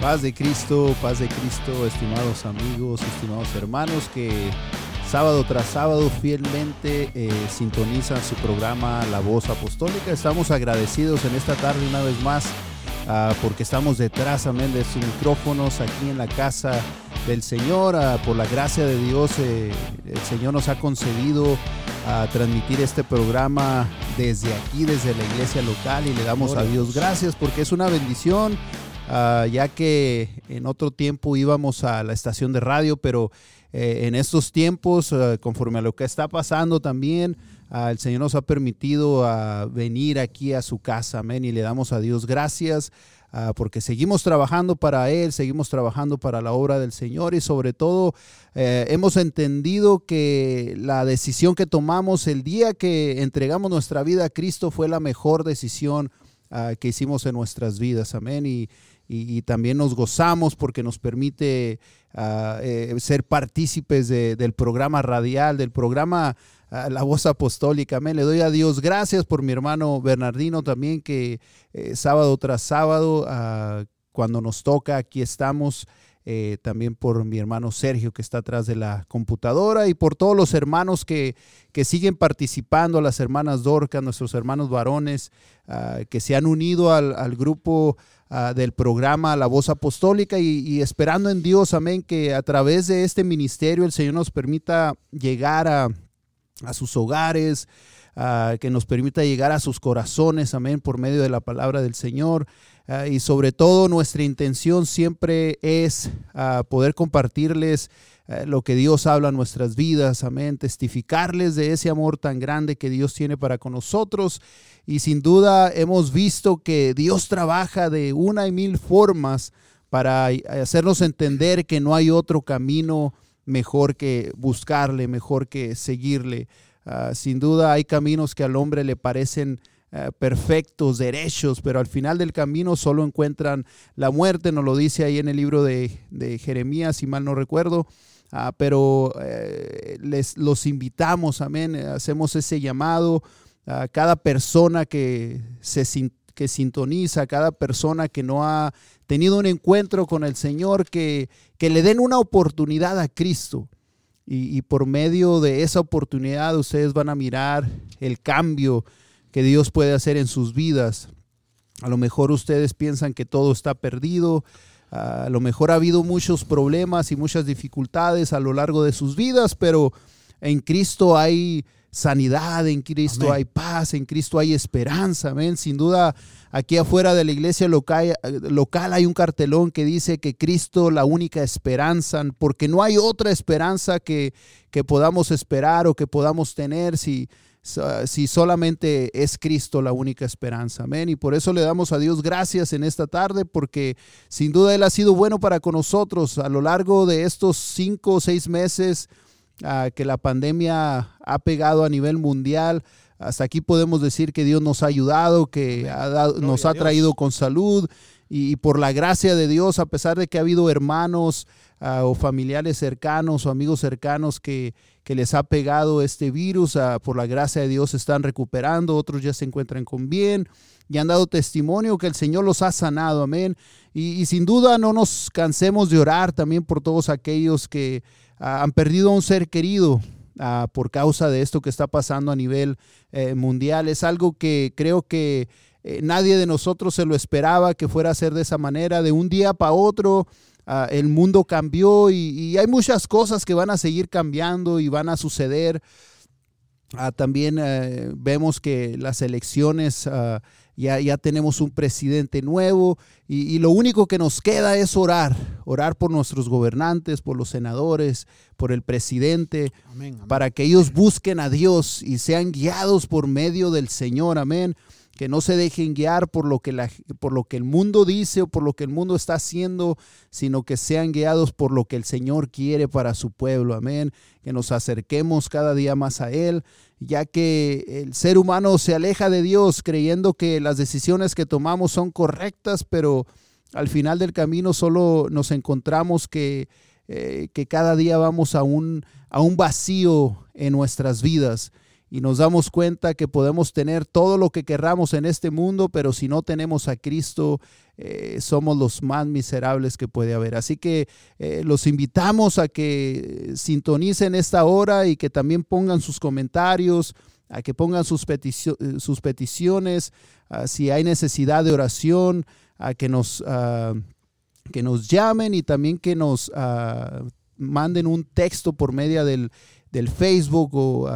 Paz de Cristo, paz de Cristo, estimados amigos, estimados hermanos que sábado tras sábado fielmente eh, sintonizan su programa La Voz Apostólica. Estamos agradecidos en esta tarde una vez más ah, porque estamos detrás, amén, de sus micrófonos aquí en la casa del Señor. Ah, por la gracia de Dios, eh, el Señor nos ha concedido a transmitir este programa desde aquí, desde la iglesia local y le damos a Dios gracias porque es una bendición Ah, ya que en otro tiempo íbamos a la estación de radio, pero eh, en estos tiempos, ah, conforme a lo que está pasando también, ah, el Señor nos ha permitido venir aquí a su casa, amén, y le damos a Dios gracias. porque seguimos trabajando para Él, seguimos trabajando para la obra del Señor y sobre todo eh, hemos entendido que la decisión que tomamos el día que entregamos nuestra vida a Cristo fue la mejor decisión que hicimos en nuestras vidas, amén. Y, y, también nos gozamos porque nos permite ah, eh, ser partícipes del programa radial, del programa ah, La Voz Apostólica. Amén. Le doy a Dios gracias por mi hermano Bernardino también, que eh, sábado tras sábado, ah, cuando nos toca, aquí estamos. Eh, también por mi hermano Sergio que está atrás de la computadora y por todos los hermanos que, que siguen participando, las hermanas Dorca, nuestros hermanos varones, que se han unido al grupo Ah, del programa La Voz Apostólica y, esperando en Dios, amén, que a través de este ministerio el Señor nos permita llegar a, sus hogares, ah, que nos permita llegar a sus corazones, amén, por medio de la palabra del Señor. Ah, y sobre todo nuestra intención siempre es poder compartirles lo que Dios habla en nuestras vidas, amén, testificarles de ese amor tan grande que Dios tiene para con nosotros y sin duda hemos visto que Dios trabaja de una y mil formas para hacernos entender que no hay otro camino mejor que buscarle, mejor que seguirle. Ah, sin duda hay caminos que al hombre le parecen ah, perfectos, derechos, pero al final del camino solo encuentran la muerte, nos lo dice ahí en el libro de, Jeremías, si mal no recuerdo. Ah, pero eh, les los invitamos, amén, hacemos ese llamado a cada persona que se que sintoniza, cada persona que no ha tenido un encuentro con el Señor, que, que le den una oportunidad a Cristo. Y, por medio de esa oportunidad ustedes van a mirar el cambio que Dios puede hacer en sus vidas. A lo mejor ustedes piensan que todo está perdido, a lo mejor ha habido muchos problemas y muchas dificultades a lo largo de sus vidas, pero en Cristo hay sanidad, en Cristo hay paz, en Cristo hay esperanza, amén. Sin duda, aquí afuera de la iglesia local, local hay un cartelón que dice que Cristo la única esperanza, porque no hay otra esperanza que, que podamos esperar o que podamos tener si, si solamente es Cristo la única esperanza. Amén. Y por eso le damos a Dios gracias en esta tarde, porque sin duda Él ha sido bueno para con nosotros a lo largo de estos cinco o seis meses que la pandemia ha pegado a nivel mundial. Hasta aquí podemos decir que Dios nos ha ayudado, que nos ha traído con salud y, por la gracia de Dios, a pesar de que ha habido hermanos ah, o familiares cercanos o amigos cercanos que, que les ha pegado este virus, ah, por la gracia de Dios están recuperando, otros ya se encuentran con bien y han dado testimonio que el Señor los ha sanado, amén. y sin duda no nos cansemos de orar también por todos aquellos que Ah, han perdido a un ser querido ah, por causa de esto que está pasando a nivel eh, mundial. Es algo que creo que eh, nadie de nosotros se lo esperaba que fuera a ser de esa manera. De un día para otro, ah, el mundo cambió y, hay muchas cosas que van a seguir cambiando y van a suceder. también eh, vemos que las elecciones ya, tenemos un presidente nuevo y, lo único que nos queda es orar, orar por nuestros gobernantes, por los senadores, por el presidente, para que ellos busquen a Dios y sean guiados por medio del Señor, amén que no se dejen guiar por lo que, por lo que el mundo dice o por lo que el mundo está haciendo, sino que sean guiados por lo que el Señor quiere para su pueblo. Amén. Que nos acerquemos cada día más a Él, ya que el ser humano se aleja de Dios creyendo que las decisiones que tomamos son correctas, pero al final del camino solo nos encontramos que, eh, que cada día vamos a un, a un vacío en nuestras vidas y nos damos cuenta que podemos tener todo lo que querramos en este mundo, pero si no tenemos a Cristo, eh, somos los más miserables que puede haber. Así que eh, los invitamos a que sintonicen esta hora y que también pongan sus comentarios, a que pongan sus, sus peticiones, si hay necesidad de oración, a que nos, ah, que nos llamen y también que nos ah, manden un texto por medio del, del Facebook o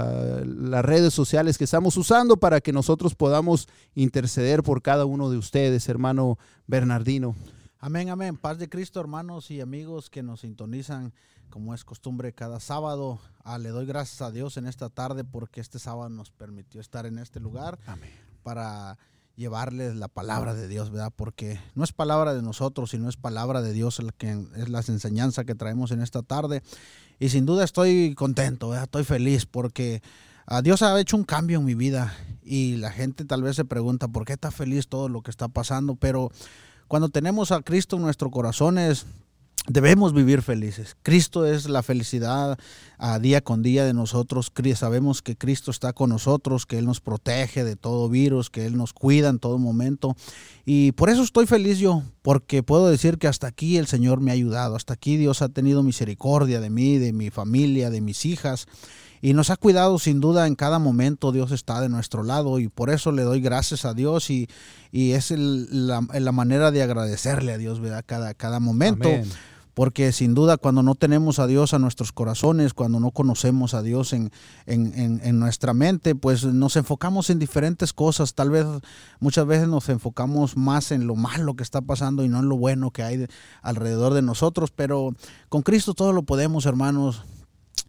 las redes sociales que estamos usando para que nosotros podamos interceder por cada uno de ustedes, hermano Bernardino. Amén, amén. Paz de Cristo, hermanos y amigos que nos sintonizan como es costumbre cada sábado. Ah, le doy gracias a Dios en esta tarde porque este sábado nos permitió estar en este lugar amén. para llevarles la palabra de Dios, ¿verdad? Porque no es palabra de nosotros, sino es palabra de Dios la que es la enseñanza que traemos en esta tarde. Y sin duda estoy contento, estoy feliz porque a ah, Dios ha hecho un cambio en mi vida y la gente tal vez se pregunta por qué está feliz todo lo que está pasando, pero cuando tenemos a Cristo en nuestros corazones, Debemos vivir felices. Cristo es la felicidad a día con día de nosotros. Sabemos que Cristo está con nosotros, que Él nos protege de todo virus, que Él nos cuida en todo momento. Y por eso estoy feliz yo, porque puedo decir que hasta aquí el Señor me ha ayudado. Hasta aquí Dios ha tenido misericordia de mí, de mi familia, de mis hijas y nos ha cuidado sin duda en cada momento. Dios está de nuestro lado y por eso le doy gracias a Dios y, es la, manera de agradecerle a Dios, ¿verdad? Cada, cada momento. Porque sin duda cuando no tenemos a Dios a nuestros corazones, cuando no conocemos a Dios en, en, nuestra mente, pues nos enfocamos en diferentes cosas. Tal vez muchas veces nos enfocamos más en lo malo que está pasando y no en lo bueno que hay alrededor de nosotros. Pero con Cristo todo lo podemos, hermanos.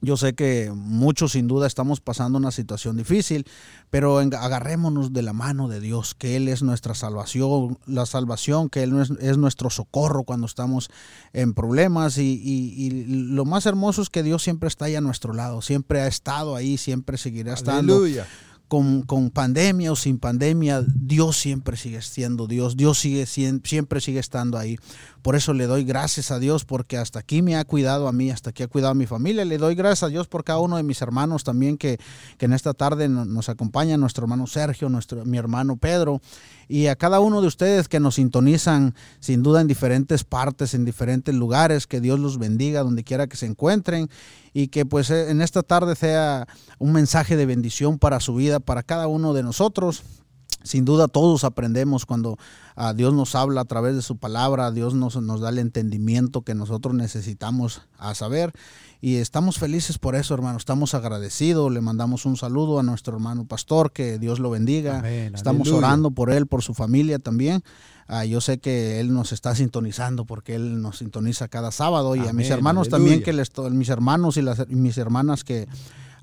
Yo sé que muchos sin duda estamos pasando una situación difícil, pero agarrémonos de la mano de Dios, que Él es nuestra salvación, la salvación, que Él es, nuestro socorro cuando estamos en problemas y, lo más hermoso es que Dios siempre está ahí a nuestro lado, siempre ha estado ahí, siempre seguirá estando. Aleluya con, pandemia o sin pandemia, Dios siempre sigue siendo Dios, Dios sigue, siempre sigue estando ahí. Por eso le doy gracias a Dios porque hasta aquí me ha cuidado a mí, hasta aquí ha cuidado a mi familia. Le doy gracias a Dios por cada uno de mis hermanos también que, en esta tarde nos acompaña, nuestro hermano Sergio, nuestro, mi hermano Pedro y a cada uno de ustedes que nos sintonizan sin duda en diferentes partes, en diferentes lugares, que Dios los bendiga donde quiera que se encuentren y que pues eh, en esta tarde sea un mensaje de bendición para su vida, para cada uno de nosotros. Sin duda todos aprendemos cuando a ah, Dios nos habla a través de su palabra, Dios nos, nos da el entendimiento que nosotros necesitamos a saber y estamos felices por eso, hermano. Estamos agradecidos. Le mandamos un saludo a nuestro hermano pastor, que Dios lo bendiga. estamos orando por él, por su familia también. Ah, yo sé que él nos está sintonizando porque él nos sintoniza cada sábado y a mis hermanos también que les mis hermanos y las mis hermanas que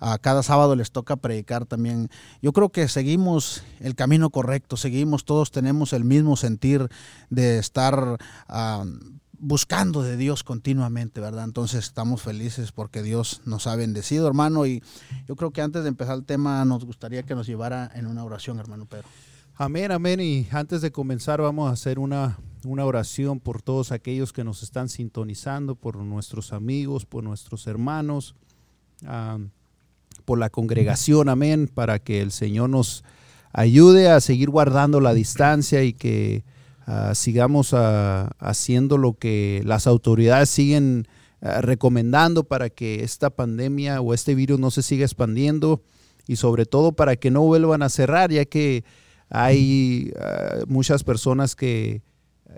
a cada sábado les toca predicar también. Yo creo que seguimos el camino correcto, seguimos, todos tenemos el mismo sentir de estar buscando de Dios continuamente, ¿verdad? Entonces estamos felices porque Dios nos ha bendecido, hermano, y yo creo que antes de empezar el tema nos gustaría que nos llevara en una oración, hermano Pedro. Amén, amén, y antes de comenzar vamos a hacer una, una oración por todos aquellos que nos están sintonizando, por nuestros amigos, por nuestros hermanos. Por la congregación, amén, para que el Señor nos ayude a seguir guardando la distancia y que ah, sigamos ah, haciendo lo que las autoridades siguen ah, recomendando para que esta pandemia o este virus no se siga expandiendo y sobre todo para que no vuelvan a cerrar, ya que hay muchas personas que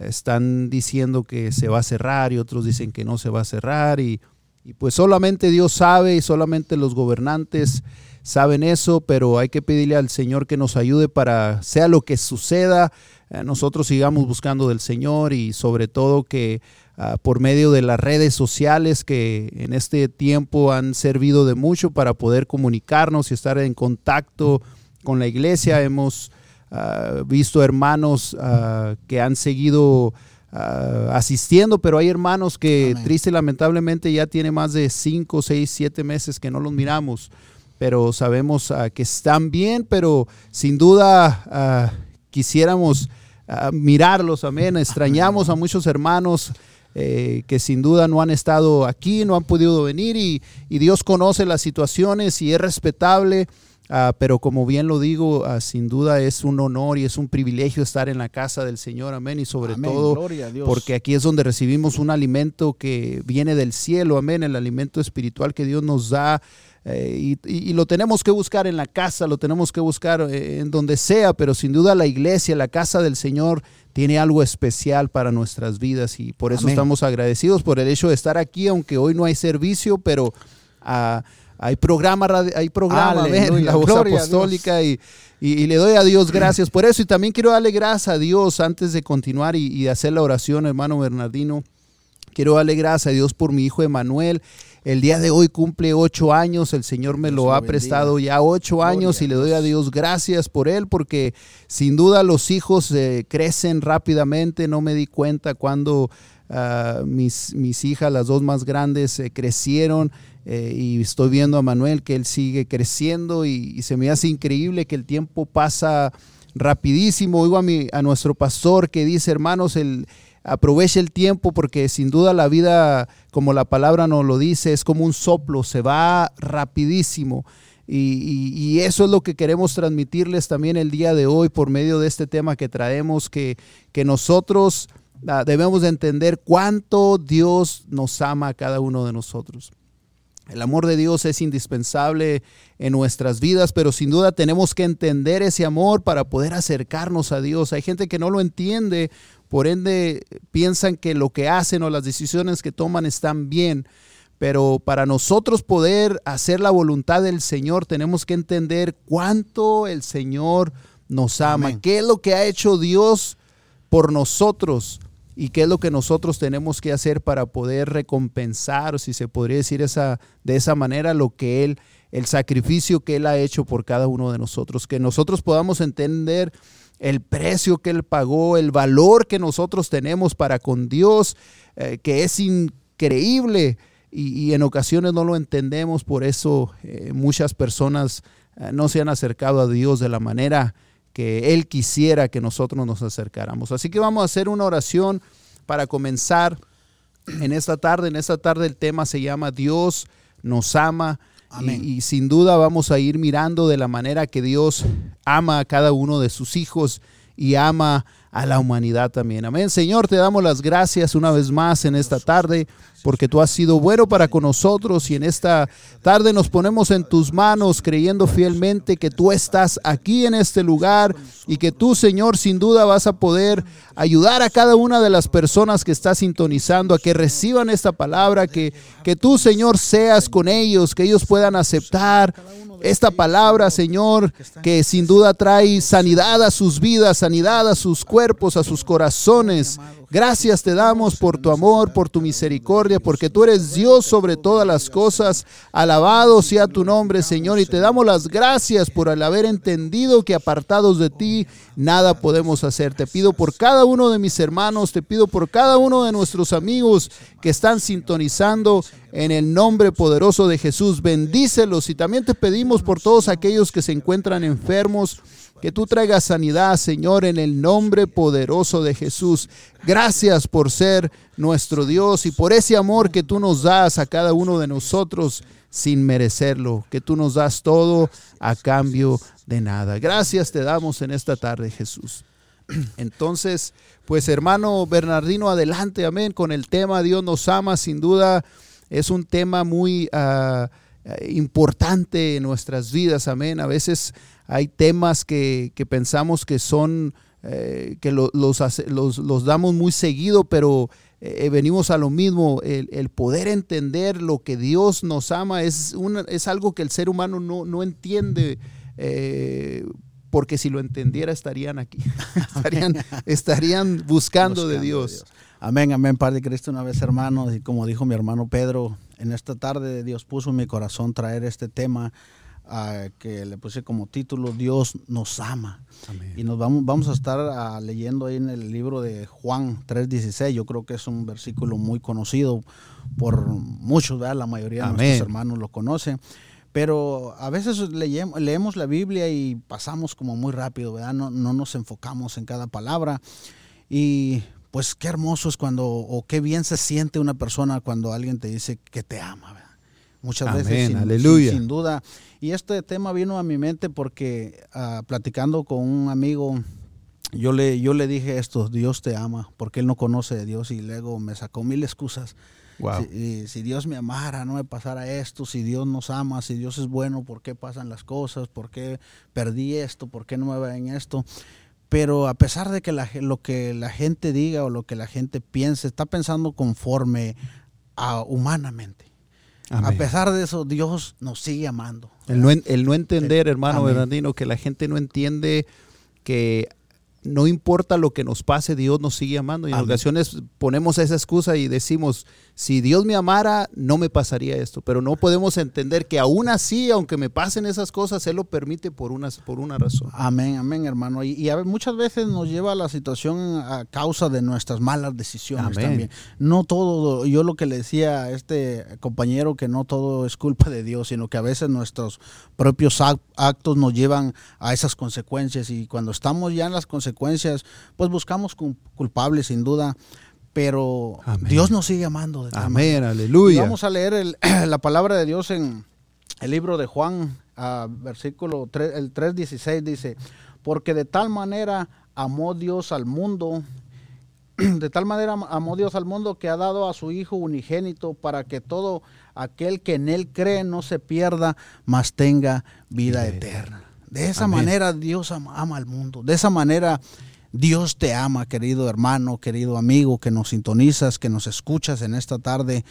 están diciendo que se va a cerrar y otros dicen que no se va a cerrar y y pues solamente Dios sabe y solamente los gobernantes saben eso, pero hay que pedirle al Señor que nos ayude para, sea lo que suceda, eh, nosotros sigamos buscando del Señor y sobre todo que ah, por medio de las redes sociales que en este tiempo han servido de mucho para poder comunicarnos y estar en contacto con la iglesia, hemos ah, visto hermanos ah, que han seguido Ah, asistiendo, pero hay hermanos que triste y lamentablemente ya tiene más de 5, 6, 7 meses que no los miramos, pero sabemos ah, que están bien, pero sin duda ah, quisiéramos mirarlos, amén. Extrañamos a muchos hermanos. Eh, que sin duda no han estado aquí, no han podido venir y, y Dios conoce las situaciones y es respetable Ah, pero como bien lo digo, ah, sin duda es un honor y es un privilegio estar en la casa del Señor, amén, y sobre todo porque aquí es donde recibimos un alimento que viene del cielo, amén, el alimento espiritual que Dios nos da. Eh, y, lo tenemos que buscar en la casa, lo tenemos que buscar eh, en donde sea, pero sin duda la iglesia, la casa del Señor tiene algo especial para nuestras vidas y por eso estamos agradecidos por el hecho de estar aquí, aunque hoy no hay servicio, pero uh, hay programa, hay programa, la voz apostólica y, y, le doy a Dios gracias por eso y también quiero darle gracias a Dios antes de continuar y, y hacer la oración, hermano Bernardino. Quiero darle gracias a Dios por mi hijo Emanuel. El día de hoy cumple ocho años, el Señor me lo ha prestado ya ocho años y le doy a Dios gracias por él porque sin duda los hijos eh, crecen rápidamente. No me di cuenta cuando ah, mis, mis, hijas, las dos más grandes, eh, crecieron. Eh, y estoy viendo a Manuel que él sigue creciendo y, se me hace increíble que el tiempo pasa rapidísimo. Oigo a, mi, a nuestro pastor que dice, hermanos, el, aproveche el tiempo porque sin duda la vida, como la palabra nos lo dice, es como un soplo, se va rapidísimo. Y, eso es lo que queremos transmitirles también el día de hoy por medio de este tema que traemos, que, que nosotros debemos de entender cuánto Dios nos ama a cada uno de nosotros. El amor de Dios es indispensable en nuestras vidas, pero sin duda tenemos que entender ese amor para poder acercarnos a Dios. Hay gente que no lo entiende por ende, piensan que lo que hacen o las decisiones que toman están bien. Pero para nosotros poder hacer la voluntad del Señor, tenemos que entender cuánto el Señor nos ama, qué es lo que ha hecho Dios por nosotros y qué es lo que nosotros tenemos que hacer para poder recompensar, si se podría decir esa, de esa manera, lo que Él, el sacrificio que Él ha hecho por cada uno de nosotros. Que nosotros podamos entender el precio que Él pagó, el valor que nosotros tenemos para con Dios, eh, que es increíble y, en ocasiones no lo entendemos, por eso eh, muchas personas eh, no se han acercado a Dios de la manera que Él quisiera que nosotros nos acercáramos. Así que vamos a hacer una oración para comenzar en esta tarde. En esta tarde el tema se llama Dios nos ama. Y, sin duda vamos a ir mirando de la manera que Dios ama a cada uno de sus hijos y ama a la humanidad también. Amén. Señor, te damos las gracias una vez más en esta tarde porque tú has sido bueno para con nosotros y en esta tarde nos ponemos en tus manos creyendo fielmente que tú estás aquí en este lugar y que tú, Señor, sin duda vas a poder ayudar a cada una de las personas que está sintonizando a que reciban esta palabra, que, que tú, Señor, seas con ellos, que ellos puedan aceptar esta palabra, Señor, que sin duda trae sanidad a sus vidas, sanidad a sus cuerpos, a sus corazones. Gracias te damos por tu amor, por tu misericordia, porque tú eres Dios sobre todas las cosas. Alabado sea tu nombre, Señor, y te damos las gracias por el haber entendido que apartados de ti nada podemos hacer. Te pido por cada uno de mis hermanos, te pido por cada uno de nuestros amigos que están sintonizando en el nombre poderoso de Jesús. Bendícelos y también te pedimos por todos aquellos que se encuentran enfermos que tú traigas sanidad, Señor, en el nombre poderoso de Jesús. Gracias por ser nuestro Dios y por ese amor que tú nos das a cada uno de nosotros sin merecerlo, que tú nos das todo a cambio de nada. Gracias te damos en esta tarde, Jesús. Entonces, pues hermano Bernardino, adelante, amén, con el tema Dios nos ama, sin duda es un tema muy ah, importante en nuestras vidas, amén. A veces hay temas que, pensamos que son, eh, que los, los, damos muy seguido, pero eh, venimos a lo mismo, el, poder entender lo que Dios nos ama es, es algo que el ser humano no, entiende. Eh, porque si lo entendiera estarían aquí, estarían, estarían buscando, de Dios. Amén, amén, Padre Cristo, una vez hermanos, y como dijo mi hermano Pedro, en esta tarde Dios puso en mi corazón traer este tema que le puse como título Dios nos ama. Y nos vamos, vamos a estar ah, leyendo ahí en el libro de Juan 3.16. Yo creo que es un versículo muy conocido por muchos, la mayoría de nuestros hermanos lo conocen. Pero a veces leemos, leemos la Biblia y pasamos como muy rápido, ¿verdad? No, no nos enfocamos en cada palabra. Y pues qué hermoso es cuando, o qué bien se siente una persona cuando alguien te dice que te ama, ¿verdad? muchas veces sin, aleluya. Sin, duda. Y este tema vino a mi mente porque uh, platicando con un amigo, yo le, yo le dije esto, Dios te ama, porque él no conoce a Dios y luego me sacó mil excusas. Si, si, Dios me amara, no me pasara esto, si Dios nos ama, si Dios es bueno, ¿por qué pasan las cosas? ¿Por qué perdí esto? ¿Por qué no me en esto? Pero a pesar de que la, lo que la gente diga o lo que la gente piense, está pensando conforme a humanamente. A pesar de eso, Dios nos sigue amando. El no, el no entender, hermano Bernardino, que la gente no entiende que no importa lo que nos pase, Dios nos sigue amando. Y en ocasiones ponemos esa excusa y decimos, si Dios me amara, no me pasaría esto. Pero no podemos entender que aún así, aunque me pasen esas cosas, Él lo permite por una, por una razón. Amén, amén, hermano. Y, muchas veces nos lleva a la situación a causa de nuestras malas decisiones también. No todo, yo lo que le decía a este compañero, que no todo es culpa de Dios, sino que a veces nuestros propios actos nos llevan a esas consecuencias. Y cuando estamos ya en las consecuencias, pues buscamos culpables, sin duda pero Dios nos sigue amando. De Amén, aleluya. vamos a leer la palabra de Dios en el libro de Juan, versículo 3, el 3.16 dice, porque de tal manera amó Dios al mundo, de tal manera amó Dios al mundo que ha dado a su Hijo unigénito para que todo aquel que en Él cree no se pierda, mas tenga vida eterna. De esa manera Dios ama, ama al mundo. De esa manera Dios te ama, querido hermano, querido amigo, que nos sintonizas, que nos escuchas en esta tarde.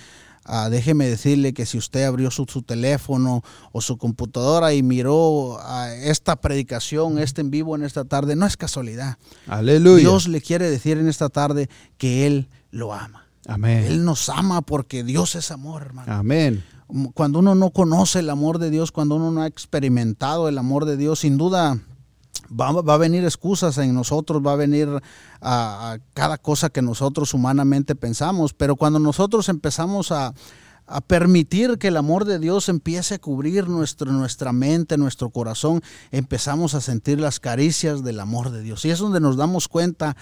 Ah, déjeme decirle que si usted abrió su, teléfono o su computadora y miró ah, esta predicación, este en vivo en esta tarde, no es casualidad. Aleluya. Dios le quiere decir en esta tarde que Él lo ama. Amén. Él nos ama porque Dios es amor, hermano. Amén. Cuando uno no conoce el amor de Dios, cuando uno no ha experimentado el amor de Dios, sin duda va, a venir excusas en nosotros, va a venir a, cada cosa que nosotros humanamente pensamos, pero cuando nosotros empezamos a, permitir que el amor de Dios empiece a cubrir nuestro, nuestra mente, nuestro corazón, empezamos a sentir las caricias del amor de Dios. Y es donde nos damos cuenta,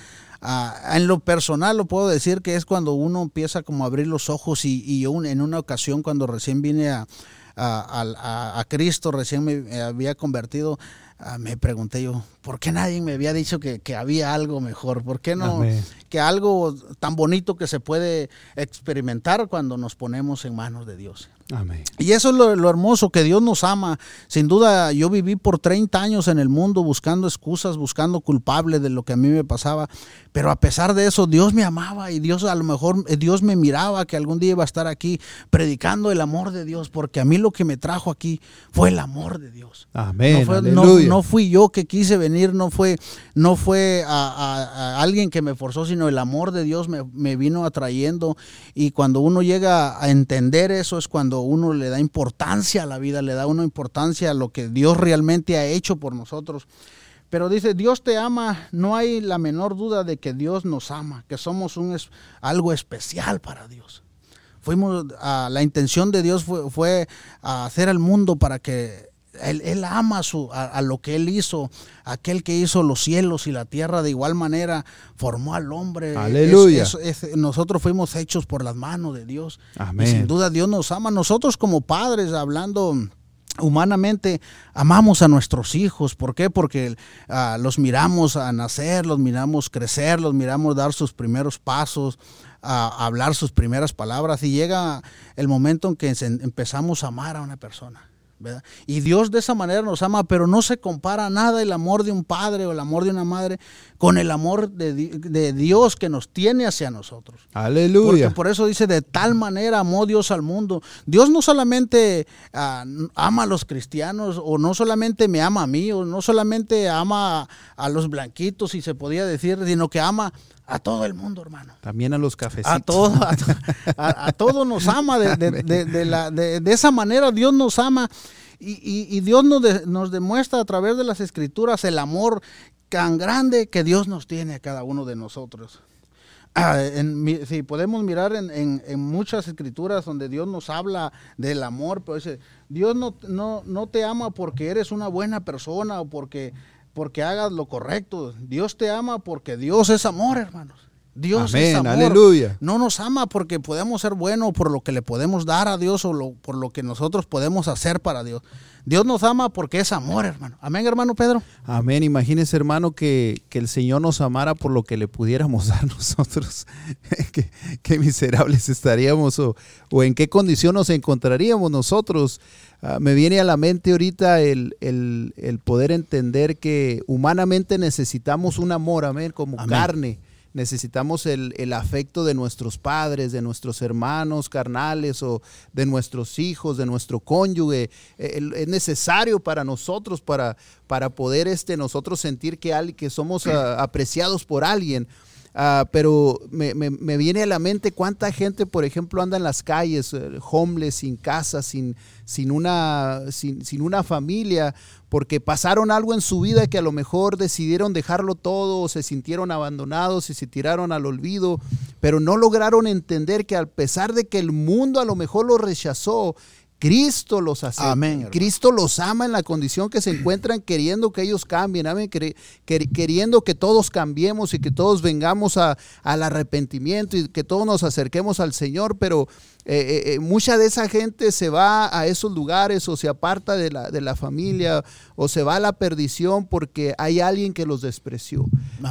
en lo personal lo puedo decir que es cuando uno empieza como a abrir los ojos y, y en una ocasión cuando recién vine a, a, Cristo, recién me había convertido, Ah, me pregunté yo, ¿por qué nadie me había dicho que, había algo mejor? ¿Por qué no? Que algo tan bonito que se puede experimentar cuando nos ponemos en manos de Dios. Y eso es lo, hermoso, que Dios nos ama. Sin duda, yo viví por 30 años en el mundo buscando excusas, buscando culpables de lo que a mí me pasaba. Pero a pesar de eso, Dios me amaba y Dios a lo mejor, eh, Dios me miraba que algún día iba a estar aquí predicando el amor de Dios, porque a mí lo que me trajo aquí fue el amor de Dios. Amén. No, fui yo que quise venir, no fue, no fue a, alguien que me forzó, sino el amor de Dios me, me vino atrayendo. Y cuando uno llega a entender eso es cuando uno le da importancia a la vida, le da una importancia a lo que Dios realmente ha hecho por nosotros. Pero dice, Dios te ama, no hay la menor duda de que Dios nos ama, que somos algo especial para Dios. Fuimos a, la intención de Dios fue, fue hacer al mundo para que él, ama su, a, lo que Él hizo, aquel que hizo los cielos y la tierra de igual manera, formó al hombre. Aleluya. nosotros fuimos hechos por las manos de Dios. Amén. sin duda Dios nos ama. Nosotros como padres, hablando humanamente, amamos a nuestros hijos. ¿Por qué? Porque ah, los miramos a nacer, los miramos crecer, los miramos dar sus primeros pasos. A hablar sus primeras palabras y llega el momento en que empezamos a amar a una persona y Dios de esa manera nos ama, pero no se compara nada el amor de un padre o el amor de una madre con el amor de, Dios que nos tiene hacia nosotros. Aleluya. Porque por eso dice, de tal manera amó Dios al mundo. Dios no solamente ah, ama a los cristianos, o no solamente me ama a mí, o no solamente ama a, los blanquitos, si se podía decir, sino que ama a todo el mundo, hermano. También a los cafecitos. A todo, a, todo nos ama. De, esa manera Dios nos ama. Y, Dios nos, nos, demuestra a través de las escrituras el amor tan grande que Dios nos tiene a cada uno de nosotros. Ah, si podemos mirar en, muchas escrituras donde Dios nos habla del amor, pero dice, Dios no, no, no te ama porque eres una buena persona o porque porque hagas lo correcto. Dios te ama porque Dios es amor, hermanos. Dios es amor. aleluya. No nos ama porque podemos ser buenos por lo que le podemos dar a Dios o por lo que nosotros podemos hacer para Dios. Dios nos ama porque es amor, hermano. Amén, hermano Pedro. Amén. Imagínese, hermano, que, el Señor nos amara por lo que le pudiéramos dar nosotros. qué, miserables estaríamos o, en qué condición nos encontraríamos nosotros. Ah, me viene a la mente ahorita el, poder entender que humanamente necesitamos un amor, amén, como carne necesitamos el, afecto de nuestros padres, de nuestros hermanos carnales o de nuestros hijos, de nuestro cónyuge. Es necesario para nosotros, para, para poder este, nosotros sentir que, que somos ah, apreciados por alguien. Ah, pero me, viene a la mente cuánta gente, por ejemplo, anda en las calles, eh, homeless, sin casa, sin, sin, una, sin, sin, una familia, porque pasaron algo en su vida que a lo mejor decidieron dejarlo todo, o se sintieron abandonados y se tiraron al olvido, pero no lograron entender que a pesar de que el mundo a lo mejor lo rechazó, Cristo los hace. Amén. Cristo los ama en la condición que se encuentran queriendo que ellos cambien. Amén. Queriendo que todos cambiemos y que todos vengamos a, al arrepentimiento y que todos nos acerquemos al Señor. Pero eh, eh, eh, mucha de esa gente se va a esos lugares o se aparta de la, de la familia o se va a la perdición porque hay alguien que los despreció.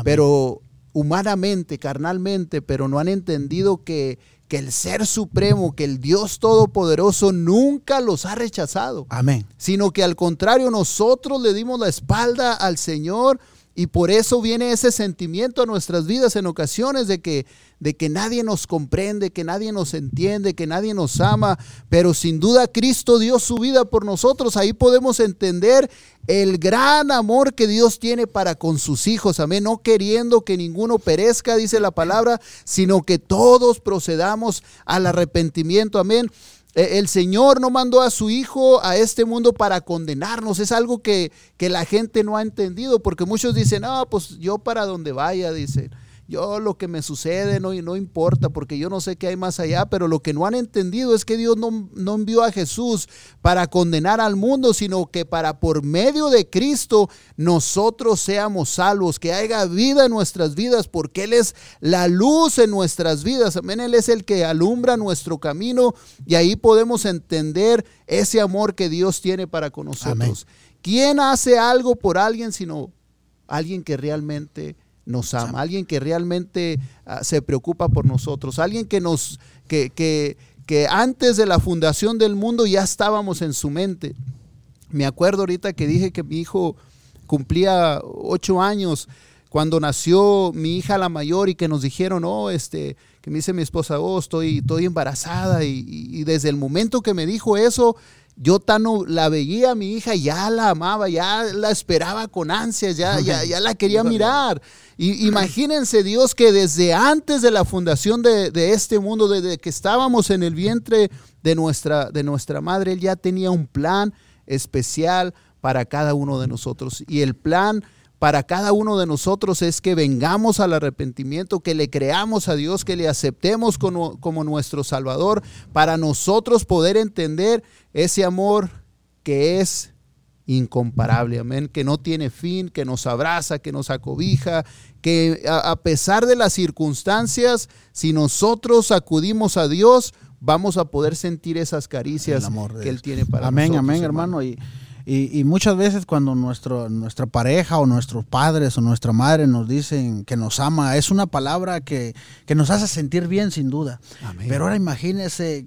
Pero humanamente, carnalmente, pero no han entendido que que el Ser Supremo, que el Dios Todopoderoso nunca los ha rechazado. Amén. Sino que al contrario, nosotros le dimos la espalda al Señor y por eso viene ese sentimiento a nuestras vidas en ocasiones de que, de que nadie nos comprende, que nadie nos entiende, que nadie nos ama. Pero sin duda Cristo dio su vida por nosotros. Ahí podemos entender el gran amor que Dios tiene para con sus hijos, amén, no queriendo que ninguno perezca, dice la palabra, sino que todos procedamos al arrepentimiento, amén. E, el Señor no mandó a su Hijo a este mundo para condenarnos. Es algo que, que la gente no ha entendido, porque muchos dicen, no, pues yo para donde vaya, dicen yo lo que me sucede no, no importa porque yo no sé qué hay más allá, pero lo que no han entendido es que Dios no, no envió a Jesús para condenar al mundo, sino que para por medio de Cristo nosotros seamos salvos, que haya vida en nuestras vidas, porque Él es la luz en nuestras vidas. Amén, Él es el que alumbra nuestro camino y ahí podemos entender ese amor que Dios tiene para con nosotros. ¿Quién hace algo por alguien sino alguien que realmente nos ama, alguien que realmente ah, se preocupa por nosotros, alguien que nos, que, que, que antes de la fundación del mundo ya estábamos en su mente. Me acuerdo ahorita que dije que mi hijo cumplía ocho años cuando nació mi hija la mayor y que nos dijeron, oh, este, que me dice mi esposa, oh, estoy, estoy embarazada y, y desde el momento que me dijo eso, yo tan la veía a mi hija, ya la amaba, ya la esperaba con ansias, ya, ya, ya la quería mirar. Y imagínense Dios que desde antes de la fundación de, este mundo, desde que estábamos en el vientre de nuestra, de nuestra madre, Él ya tenía un plan especial para cada uno de nosotros. Y el plan para cada uno de nosotros es que vengamos al arrepentimiento, que le creamos a Dios, que le aceptemos como, como nuestro Salvador, para nosotros poder entender ese amor que es incomparable, amén, que no tiene fin, que nos abraza, que nos acobija, que a, pesar de las circunstancias, si nosotros acudimos a Dios, vamos a poder sentir esas caricias que Él tiene para nosotros. Amén, amén, hermano. Y y, muchas veces cuando nuestro, nuestra pareja o nuestros padres o nuestra madre nos dicen que nos ama, es una palabra que, nos hace sentir bien sin duda. Pero ahora imagínese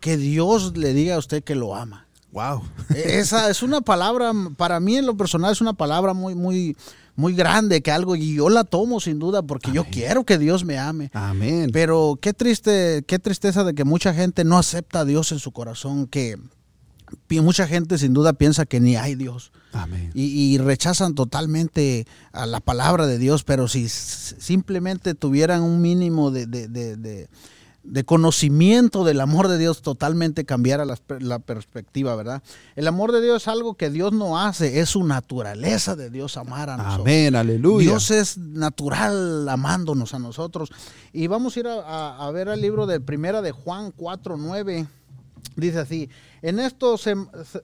que Dios le diga a usted que lo ama. Wow. E, esa es una palabra, para mí en lo personal es una palabra muy, muy, muy grande, que algo, y yo la tomo sin duda porque yo quiero que Dios me ame. Amén. Pero qué triste, qué tristeza de que mucha gente no acepta a Dios en su corazón, que, mucha gente sin duda piensa que ni hay Dios. Y, rechazan totalmente a la palabra de Dios, pero si simplemente tuvieran un mínimo de, conocimiento del amor de Dios, totalmente cambiara la, perspectiva, ¿verdad? El amor de Dios es algo que Dios no hace, es su naturaleza de Dios amar a nosotros. Amén, aleluya. Dios es natural amándonos a nosotros. Y vamos a ir a, ver el libro de Primera de Juan 4, 9 Dice así, en esto se,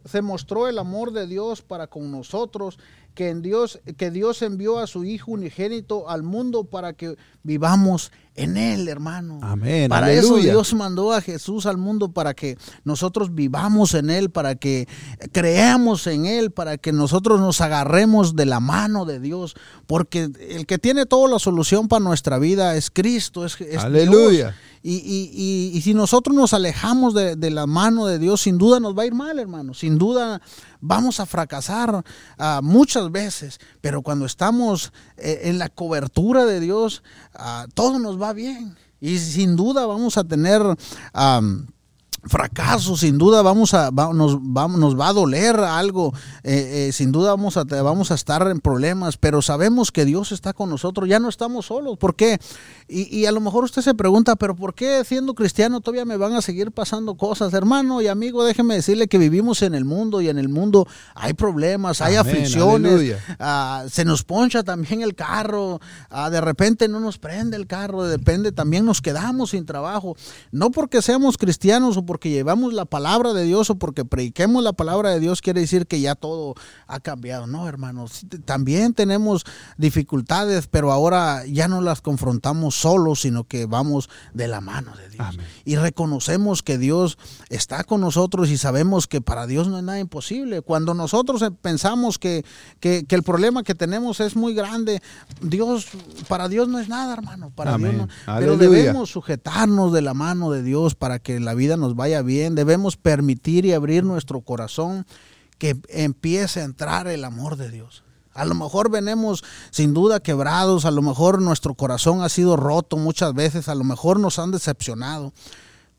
se, mostró el amor de Dios para con nosotros, que, en Dios, que Dios envió a su Hijo unigénito al mundo para que vivamos en Él, hermano. Amén. Para eso Dios mandó a Jesús al mundo, para que nosotros vivamos en Él, para que creamos en Él, para que nosotros nos agarremos de la mano de Dios, porque el que tiene toda la solución para nuestra vida es Cristo, es, es Aleluya. Y, y, y, si nosotros nos alejamos de, de, la mano de Dios, sin duda nos va a ir mal, hermano. Sin duda vamos a fracasar uh, muchas veces. Pero cuando estamos eh, en la cobertura de Dios, uh, todo nos va bien. Y sin duda vamos a tener... fracaso, sin duda vamos a, nos, nos, va a doler algo, eh, eh, sin duda vamos a, vamos a estar en problemas, pero sabemos que Dios está con nosotros, ya no estamos solos. ¿Por qué? Y, y, a lo mejor usted se pregunta, pero ¿por qué siendo cristiano todavía me van a seguir pasando cosas? Hermano y amigo, déjeme decirle que vivimos en el mundo y en el mundo hay problemas, hay aflicciones, ah, se nos poncha también el carro, ah, de repente no nos prende el carro, depende, también nos quedamos sin trabajo. No porque seamos cristianos o porque llevamos la palabra de Dios o porque prediquemos la palabra de Dios quiere decir que ya todo ha cambiado. No, hermanos, también tenemos dificultades, pero ahora ya no las confrontamos solos, sino que vamos de la mano de Dios. Y reconocemos que Dios está con nosotros y sabemos que para Dios no es nada imposible. Cuando nosotros pensamos que, que, el problema que tenemos es muy grande, Dios, para Dios no es nada, hermano. Para Dios no, pero debemos sujetarnos de la mano de Dios para que la vida nos vaya bien, debemos permitir y abrir nuestro corazón que empiece a entrar el amor de Dios. A lo mejor venimos sin duda quebrados, a lo mejor nuestro corazón ha sido roto muchas veces, a lo mejor nos han decepcionado.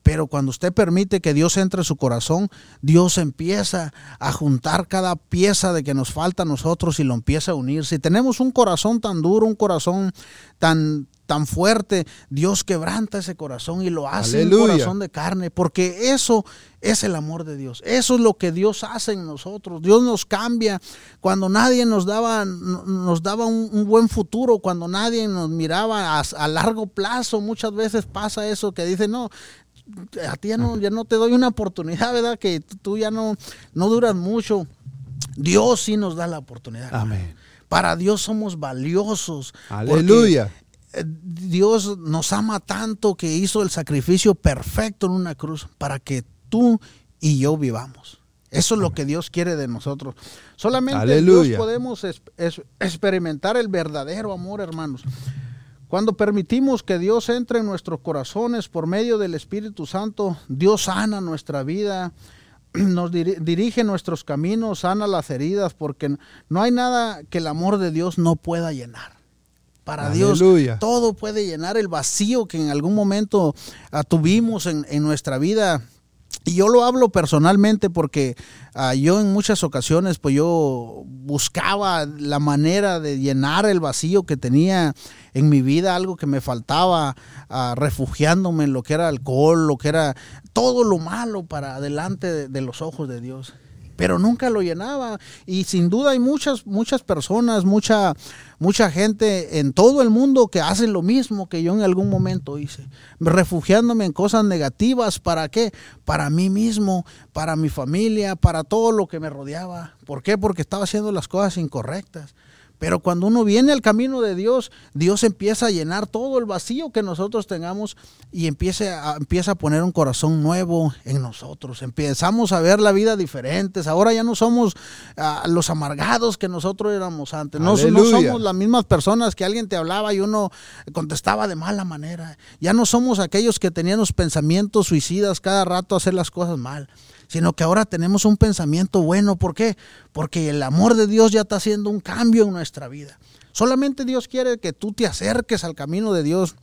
Pero cuando usted permite que Dios entre en su corazón, Dios empieza a juntar cada pieza de que nos falta a nosotros y lo empieza a unir. Si tenemos un corazón tan duro, un corazón tan, tan fuerte, Dios quebranta ese corazón y lo hace un corazón de carne, porque eso es el amor de Dios. Eso es lo que Dios hace en nosotros. Dios nos cambia cuando nadie nos daba, nos daba un, buen futuro, cuando nadie nos miraba a, a, largo plazo. Muchas veces pasa eso que dice, no, a ti ya no, ya no te doy una oportunidad, ¿verdad? Que tú ya no, no duras mucho. Dios sí nos da la oportunidad. Amén. Para Dios somos valiosos. Aleluya. Eh, Dios nos ama tanto que hizo el sacrificio perfecto en una cruz para que tú y yo vivamos. Eso es lo que Dios quiere de nosotros. Solamente Dios podemos experimentar el verdadero amor, hermanos. Cuando permitimos que Dios entre en nuestros corazones por medio del Espíritu Santo, Dios sana nuestra vida, nos dirige nuestros caminos, sana las heridas, porque no hay nada que el amor de Dios no pueda llenar para Dios. Todo puede llenar el vacío que en algún momento tuvimos en, nuestra vida. Y yo lo hablo personalmente porque ah, yo en muchas ocasiones pues yo buscaba la manera de llenar el vacío que tenía en mi vida, algo que me faltaba, ah, refugiándome en lo que era alcohol, lo que era todo lo malo para adelante de los ojos de Dios pero nunca lo llenaba. Y sin duda hay muchas, muchas personas, mucha, mucha gente en todo el mundo que hacen lo mismo que yo en algún momento hice, refugiándome en cosas negativas. ¿Para qué? Para mí mismo, para mi familia, para todo lo que me rodeaba. ¿Por qué? Porque estaba haciendo las cosas incorrectas. Pero cuando uno viene al camino de Dios, Dios empieza a llenar todo el vacío que nosotros tengamos y empieza a, empieza a poner un corazón nuevo en nosotros. Empezamos a ver la vida diferentes. Ahora ya no somos ah, los amargados que nosotros éramos antes. No, no, somos las mismas personas que alguien te hablaba y uno contestaba de mala manera. Ya no somos aquellos que tenían los pensamientos suicidas cada rato a hacer las cosas mal sino que ahora tenemos un pensamiento bueno. ¿Por qué? Porque el amor de Dios ya está haciendo un cambio en nuestra vida. Solamente Dios quiere que tú te acerques al camino de Dios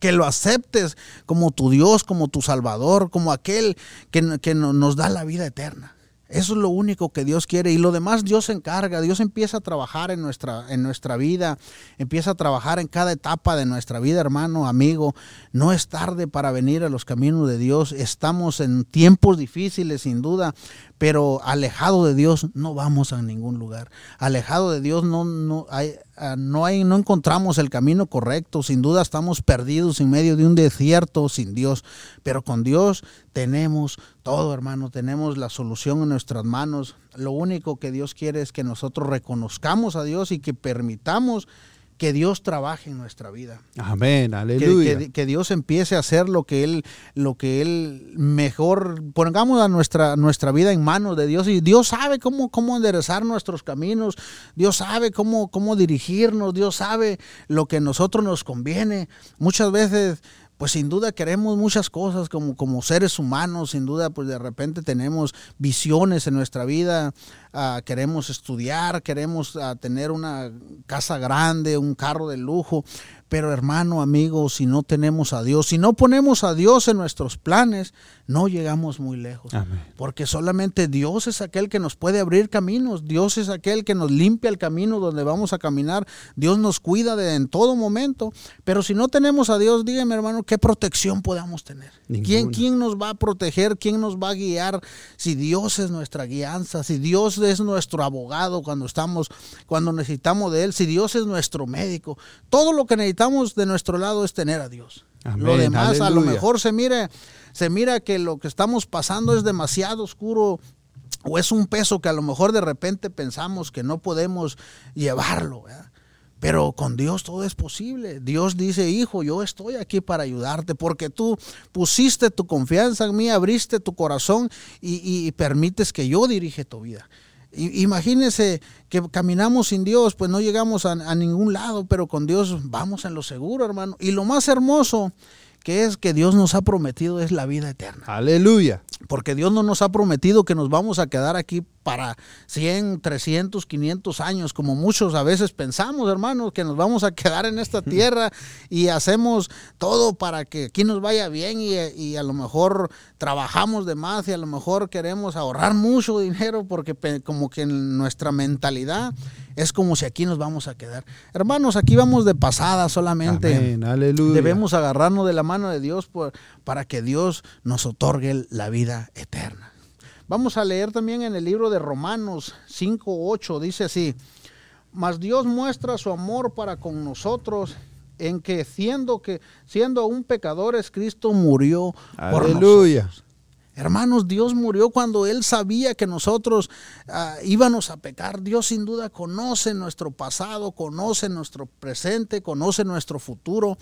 que lo aceptes como tu Dios, como tu Salvador, como aquel que, que, nos da la vida eterna. Eso es lo único que Dios quiere y lo demás Dios se encarga. Dios empieza a trabajar en nuestra, en nuestra vida, empieza a trabajar en cada etapa de nuestra vida, hermano, amigo. No es tarde para venir a los caminos de Dios. Estamos en tiempos difíciles, sin duda, pero alejado de Dios no vamos a ningún lugar. Alejado de Dios no, no hay, ah, no, hay, no encontramos el camino correcto, sin duda estamos perdidos en medio de un desierto sin Dios, pero con Dios tenemos todo, hermano, tenemos la solución en nuestras manos. Lo único que Dios quiere es que nosotros reconozcamos a Dios y que permitamos que Dios trabaje en nuestra vida. Amén, aleluya. Que, que, Dios empiece a hacer lo que Él, lo que Él mejor, pongamos a nuestra, nuestra vida en manos de Dios y Dios sabe cómo, cómo enderezar nuestros caminos, Dios sabe cómo, cómo dirigirnos, Dios sabe lo que a nosotros nos conviene. Muchas veces pues sin duda queremos muchas cosas como, como seres humanos, sin duda pues de repente tenemos visiones en nuestra vida, uh, queremos estudiar, queremos uh, tener una casa grande, un carro de lujo, pero hermano, amigo, si no tenemos a Dios, si no ponemos a Dios en nuestros planes, no llegamos muy lejos. Amén. Porque solamente Dios es aquel que nos puede abrir caminos, Dios es aquel que nos limpia el camino donde vamos a caminar, Dios nos cuida de, en todo momento, pero si no tenemos a Dios, dígame hermano, ¿qué protección podamos tener? ¿Quién, ¿Quién nos va a proteger? ¿Quién nos va a guiar? Si Dios es nuestra guianza, si Dios es nuestro abogado cuando estamos, cuando necesitamos de Él, si Dios es nuestro médico, todo lo que necesitamos de nuestro lado es tener a Dios. Amén, Lo demás aleluya. a lo mejor se mira, se mira que lo que estamos pasando es demasiado oscuro o es un peso que a lo mejor de repente pensamos que no podemos llevarlo. ¿verdad? Pero con Dios todo es posible. Dios dice, hijo, yo estoy aquí para ayudarte porque tú pusiste tu confianza en mí, abriste tu corazón y, y permites que yo dirige tu vida. Imagínense que caminamos sin Dios, pues no llegamos a, a ningún lado, pero con Dios vamos en lo seguro, hermano. Y lo más hermoso que es que Dios nos ha prometido es la vida eterna. Aleluya. Porque Dios no nos ha prometido que nos vamos a quedar aquí para 100, 300, 500 años, como muchos a veces pensamos, hermanos, que nos vamos a quedar en esta tierra y hacemos todo para que aquí nos vaya bien y, y a lo mejor trabajamos de más y a lo mejor queremos ahorrar mucho dinero porque como que en nuestra mentalidad es como si aquí nos vamos a quedar. Hermanos, aquí vamos de pasada solamente. Amén, aleluya. Debemos agarrarnos de la mano de Dios por- para que Dios nos otorgue la vida eterna. Vamos a leer también en el libro de Romanos 5.8, dice así, mas Dios muestra su amor para con nosotros en que siendo que siendo aún pecadores Cristo murió Aleluya. Hermanos, Dios murió cuando Él sabía que nosotros ah, íbamos a pecar. Dios sin duda conoce nuestro pasado, conoce nuestro presente, conoce nuestro futuro.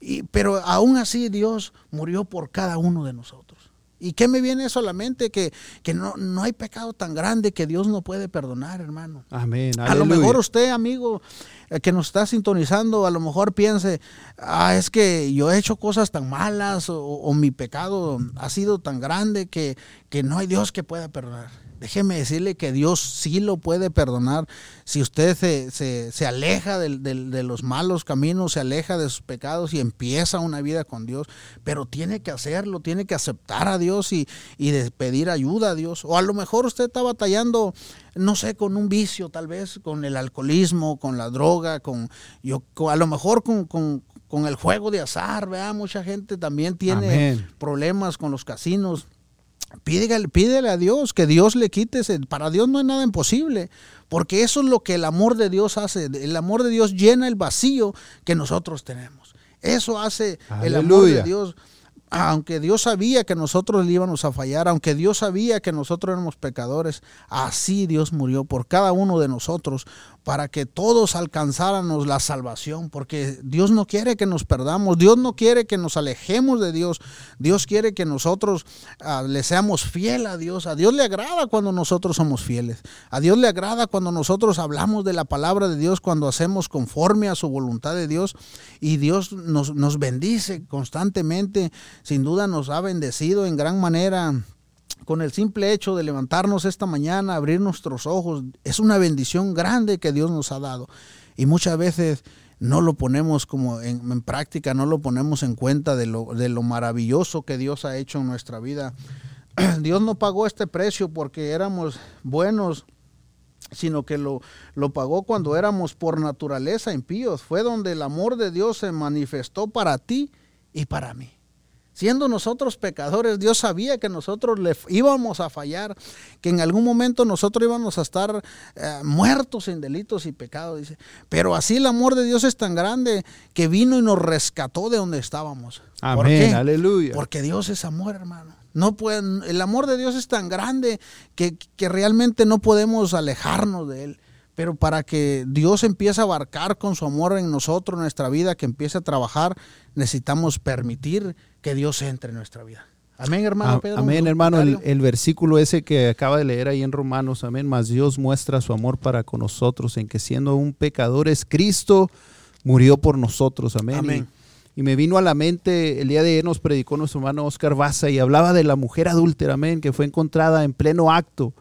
Y, pero aún así Dios murió por cada uno de nosotros. ¿Y qué me viene eso a la mente? Que, que no, no hay pecado tan grande que Dios no puede perdonar, hermano. Amén, A lo mejor usted, amigo, eh, que nos está sintonizando, a lo mejor piense, ah, es que yo he hecho cosas tan malas o, o mi pecado ha sido tan grande que, que no hay Dios que pueda perdonar. Déjeme decirle que Dios sí lo puede perdonar si usted se, se, se aleja del- del- de los malos caminos, se aleja de sus pecados y empieza una vida con Dios. Pero tiene que hacerlo, tiene que aceptar a Dios y, y de pedir ayuda a Dios. O a lo mejor usted está batallando no sé, con un vicio, tal vez con el alcoholismo, con la droga, con, yo, con- a lo mejor con, con- con el juego de azar, ¿verdad? Mucha gente también tiene Amén. problemas con los casinos. Pídele, pídele a Dios que Dios le quite ese. Para Dios no hay nada imposible, porque eso es lo que el amor de Dios hace. El amor de Dios llena el vacío que nosotros tenemos. Eso hace el amor de. Dios. Aunque Dios sabía que nosotros le íbamos a fallar, aunque Dios sabía que nosotros éramos pecadores, así Dios murió por cada uno de nosotros para que todos alcanzáramos la salvación, porque Dios no quiere que nos perdamos, Dios no quiere que nos alejemos de Dios, Dios quiere que nosotros ah, le seamos fiel a Dios, a Dios le agrada cuando nosotros somos fieles, a Dios le agrada cuando nosotros hablamos de la palabra de Dios, cuando hacemos conforme a su voluntad de Dios y Dios nos, nos bendice constantemente, sin duda nos ha bendecido en gran manera con el simple hecho de levantarnos esta mañana, abrir nuestros ojos, es una bendición grande que Dios nos ha dado. Y muchas veces no lo ponemos como en, práctica, no lo ponemos en cuenta de lo, de lo maravilloso que Dios ha hecho en nuestra vida. Dios no pagó este precio porque éramos buenos, sino que lo, lo pagó cuando éramos por naturaleza impíos. Fue donde el amor de Dios se manifestó para ti y para mí. Siendo nosotros pecadores, Dios sabía que nosotros le íbamos a fallar, que en algún momento nosotros íbamos a estar eh, muertos en delitos y pecados, dice. Pero así el amor de Dios es tan grande que vino y nos rescató de donde estábamos. Amén, aleluya. Porque Dios es amor, hermano. No pueden, el amor de Dios es tan grande que, que realmente no podemos alejarnos de Él. Pero para que Dios empiece a abarcar con su amor en nosotros, en nuestra vida, que empiece a trabajar, necesitamos permitir que Dios entre en nuestra vida. Amén, hermano Pedro. Amén, hermano. El, versículo ese que acaba de leer ahí en Romanos, amén. Más Dios muestra su amor para con nosotros, en que siendo un pecador es Cristo, murió por nosotros. Amén. amén. Y, me vino a la mente, el día de ayer nos predicó nuestro hermano Oscar Baza y hablaba de la mujer adúltera, amén, que fue encontrada en pleno acto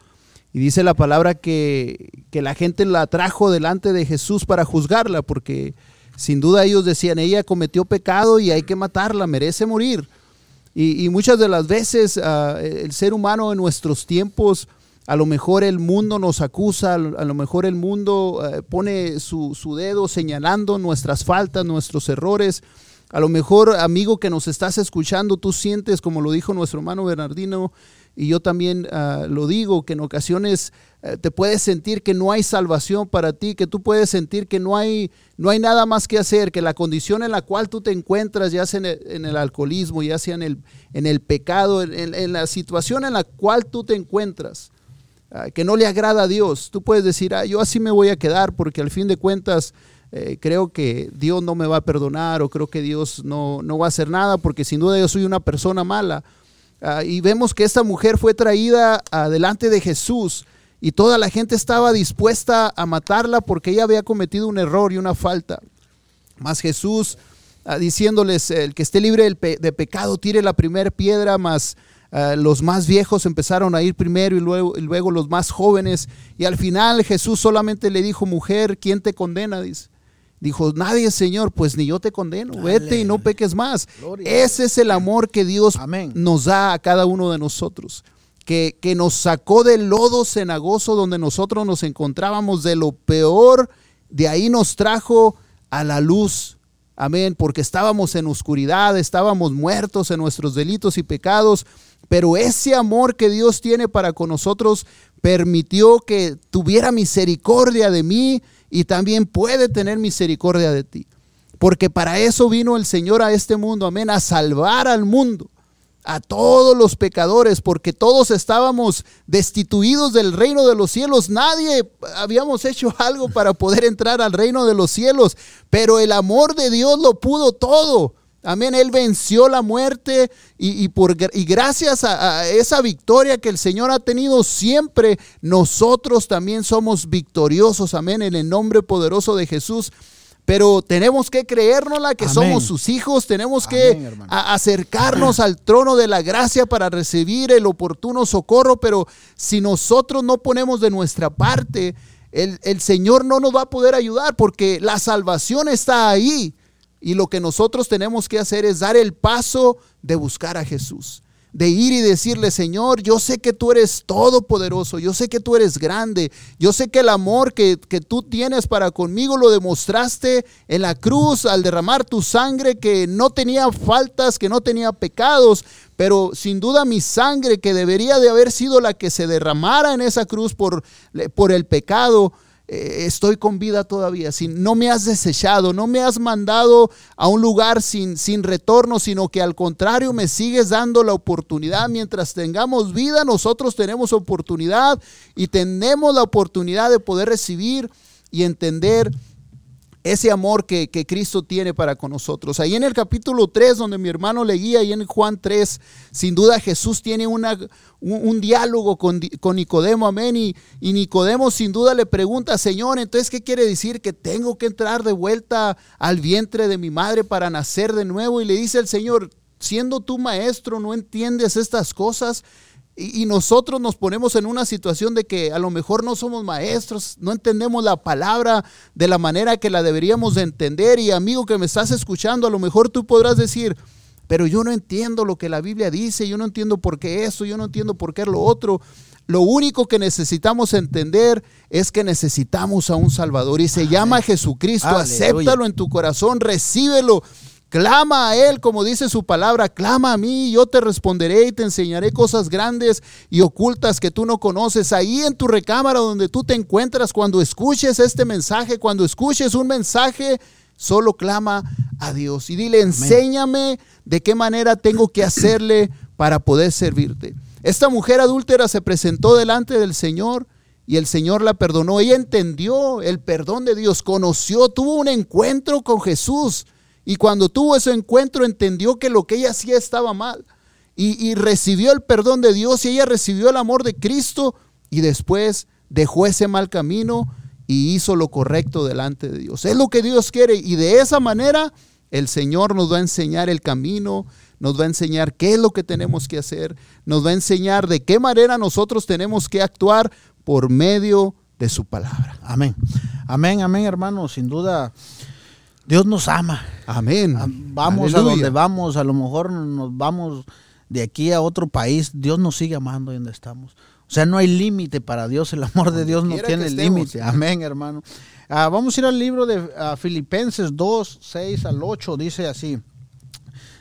y dice la palabra que, la gente la trajo delante de Jesús para juzgarla, porque sin duda ellos decían, ella cometió pecado y hay que matarla, merece morir. Y, muchas de las veces ah, el ser humano en nuestros tiempos, a lo mejor el mundo nos acusa, a lo mejor el mundo eh, pone su, su, dedo señalando nuestras faltas, nuestros errores. A lo mejor, amigo que nos estás escuchando, tú sientes, como lo dijo nuestro hermano Bernardino, y yo también ah, lo digo, que en ocasiones eh, te puedes sentir que no hay salvación para ti, que tú puedes sentir que no hay, no hay nada más que hacer, que la condición en la cual tú te encuentras, ya sea en el, alcoholismo, ya sea en el, en el pecado, en, la situación en la cual tú te encuentras, ah, que no le agrada a Dios, tú puedes decir, ah, yo así me voy a quedar porque al fin de cuentas... Eh, creo que Dios no me va a perdonar o creo que Dios no, no va a hacer nada porque sin duda yo soy una persona mala Ah, y vemos que esta mujer fue traída delante de Jesús y toda la gente estaba dispuesta a matarla porque ella había cometido un error y una falta. Más Jesús ah, diciéndoles, el que esté libre de pecado tire la primera piedra, más ah, los más viejos empezaron a ir primero y luego, y luego los más jóvenes. Y al final Jesús solamente le dijo, mujer, ¿quién te condena? Dice. Dijo, nadie, Señor, pues ni yo te condeno, vete y no peques más. Ese es el amor que Dios nos da a cada uno de nosotros. Que, que nos sacó del lodo cenagoso donde nosotros nos encontrábamos de lo peor, de ahí nos trajo a la luz. Amén, porque estábamos en oscuridad, estábamos muertos en nuestros delitos y pecados, pero ese amor que Dios tiene para con nosotros permitió que tuviera misericordia de mí y también puede tener misericordia de ti. Porque para eso vino el Señor a este mundo, amén, a salvar al mundo, a todos los pecadores, porque todos estábamos destituidos del reino de los cielos. Nadie habíamos hecho algo para poder entrar al reino de los cielos, pero el amor de Dios lo pudo todo. Amén, Él venció la muerte y, por, y gracias a, esa victoria que el Señor ha tenido siempre, nosotros también somos victoriosos. Amén, en el nombre poderoso de Jesús. Pero tenemos que creérnosla que somos sus hijos, tenemos que acercarnos al trono de la gracia para recibir el oportuno socorro, pero si nosotros no ponemos de nuestra parte, el, el Señor no nos va a poder ayudar porque la salvación está ahí. Y lo que nosotros tenemos que hacer es dar el paso de buscar a Jesús. De ir y decirle, Señor, yo sé que tú eres todopoderoso, yo sé que tú eres grande, yo sé que el amor que, que tú tienes para conmigo lo demostraste en la cruz al derramar tu sangre que no tenía faltas, que no tenía pecados, pero sin duda mi sangre que debería de haber sido la que se derramara en esa cruz por, por el pecado, eh, estoy con vida todavía, si no me has desechado, no me has mandado a un lugar sin, sin retorno, sino que al contrario me sigues dando la oportunidad. Mientras tengamos vida, nosotros tenemos oportunidad y tenemos la oportunidad de poder recibir y entender ese amor que, Cristo tiene para con nosotros. Ahí en el capítulo 3, donde mi hermano leía, ahí en Juan 3, sin duda Jesús tiene una, un, diálogo con, Nicodemo, amén. Y, y, Nicodemo sin duda le pregunta, Señor, entonces, ¿qué quiere decir? Que tengo que entrar de vuelta al vientre de mi madre para nacer de nuevo. Y le dice el Señor, siendo tú maestro, ¿no entiendes estas cosas? Y, nosotros nos ponemos en una situación de que a lo mejor no somos maestros, no entendemos la palabra de la manera que la deberíamos de entender. Y amigo que me estás escuchando, a lo mejor tú podrás decir, pero yo no entiendo lo que la Biblia dice, yo no entiendo por qué eso, yo no entiendo por qué lo otro. Lo único que necesitamos entender es que necesitamos a un Salvador y se llama Jesucristo. Acéptalo en tu corazón, recíbelo Clama a Él, como dice su palabra, clama a mí, yo te responderé y te enseñaré cosas grandes y ocultas que tú no conoces. Ahí en tu recámara donde tú te encuentras, cuando escuches este mensaje, cuando escuches un mensaje, solo clama a Dios y dile, enséñame de qué manera tengo que hacerle para poder servirte. Esta mujer adúltera se presentó delante del Señor y el Señor la perdonó. Ella entendió el perdón de Dios, conoció, tuvo un encuentro con Jesús. Y cuando tuvo ese encuentro entendió que lo que ella hacía estaba mal. Y, recibió el perdón de Dios y ella recibió el amor de Cristo y después dejó ese mal camino y hizo lo correcto delante de Dios. Es lo que Dios quiere y de esa manera el Señor nos va a enseñar el camino, nos va a enseñar qué es lo que tenemos que hacer, nos va a enseñar de qué manera nosotros tenemos que actuar por medio de su palabra. Amén. Amén, amén, hermano. Sin duda, Dios nos ama. Amén. Ah, vamos a donde vamos, a lo mejor nos vamos de aquí a otro país, Dios nos sigue amando donde estamos. O sea, no hay límite para Dios, el amor de Dios no tiene límite. Amén, hermano. Ah, vamos a ir al libro de ah, Filipenses 2, 6 al 8, dice así.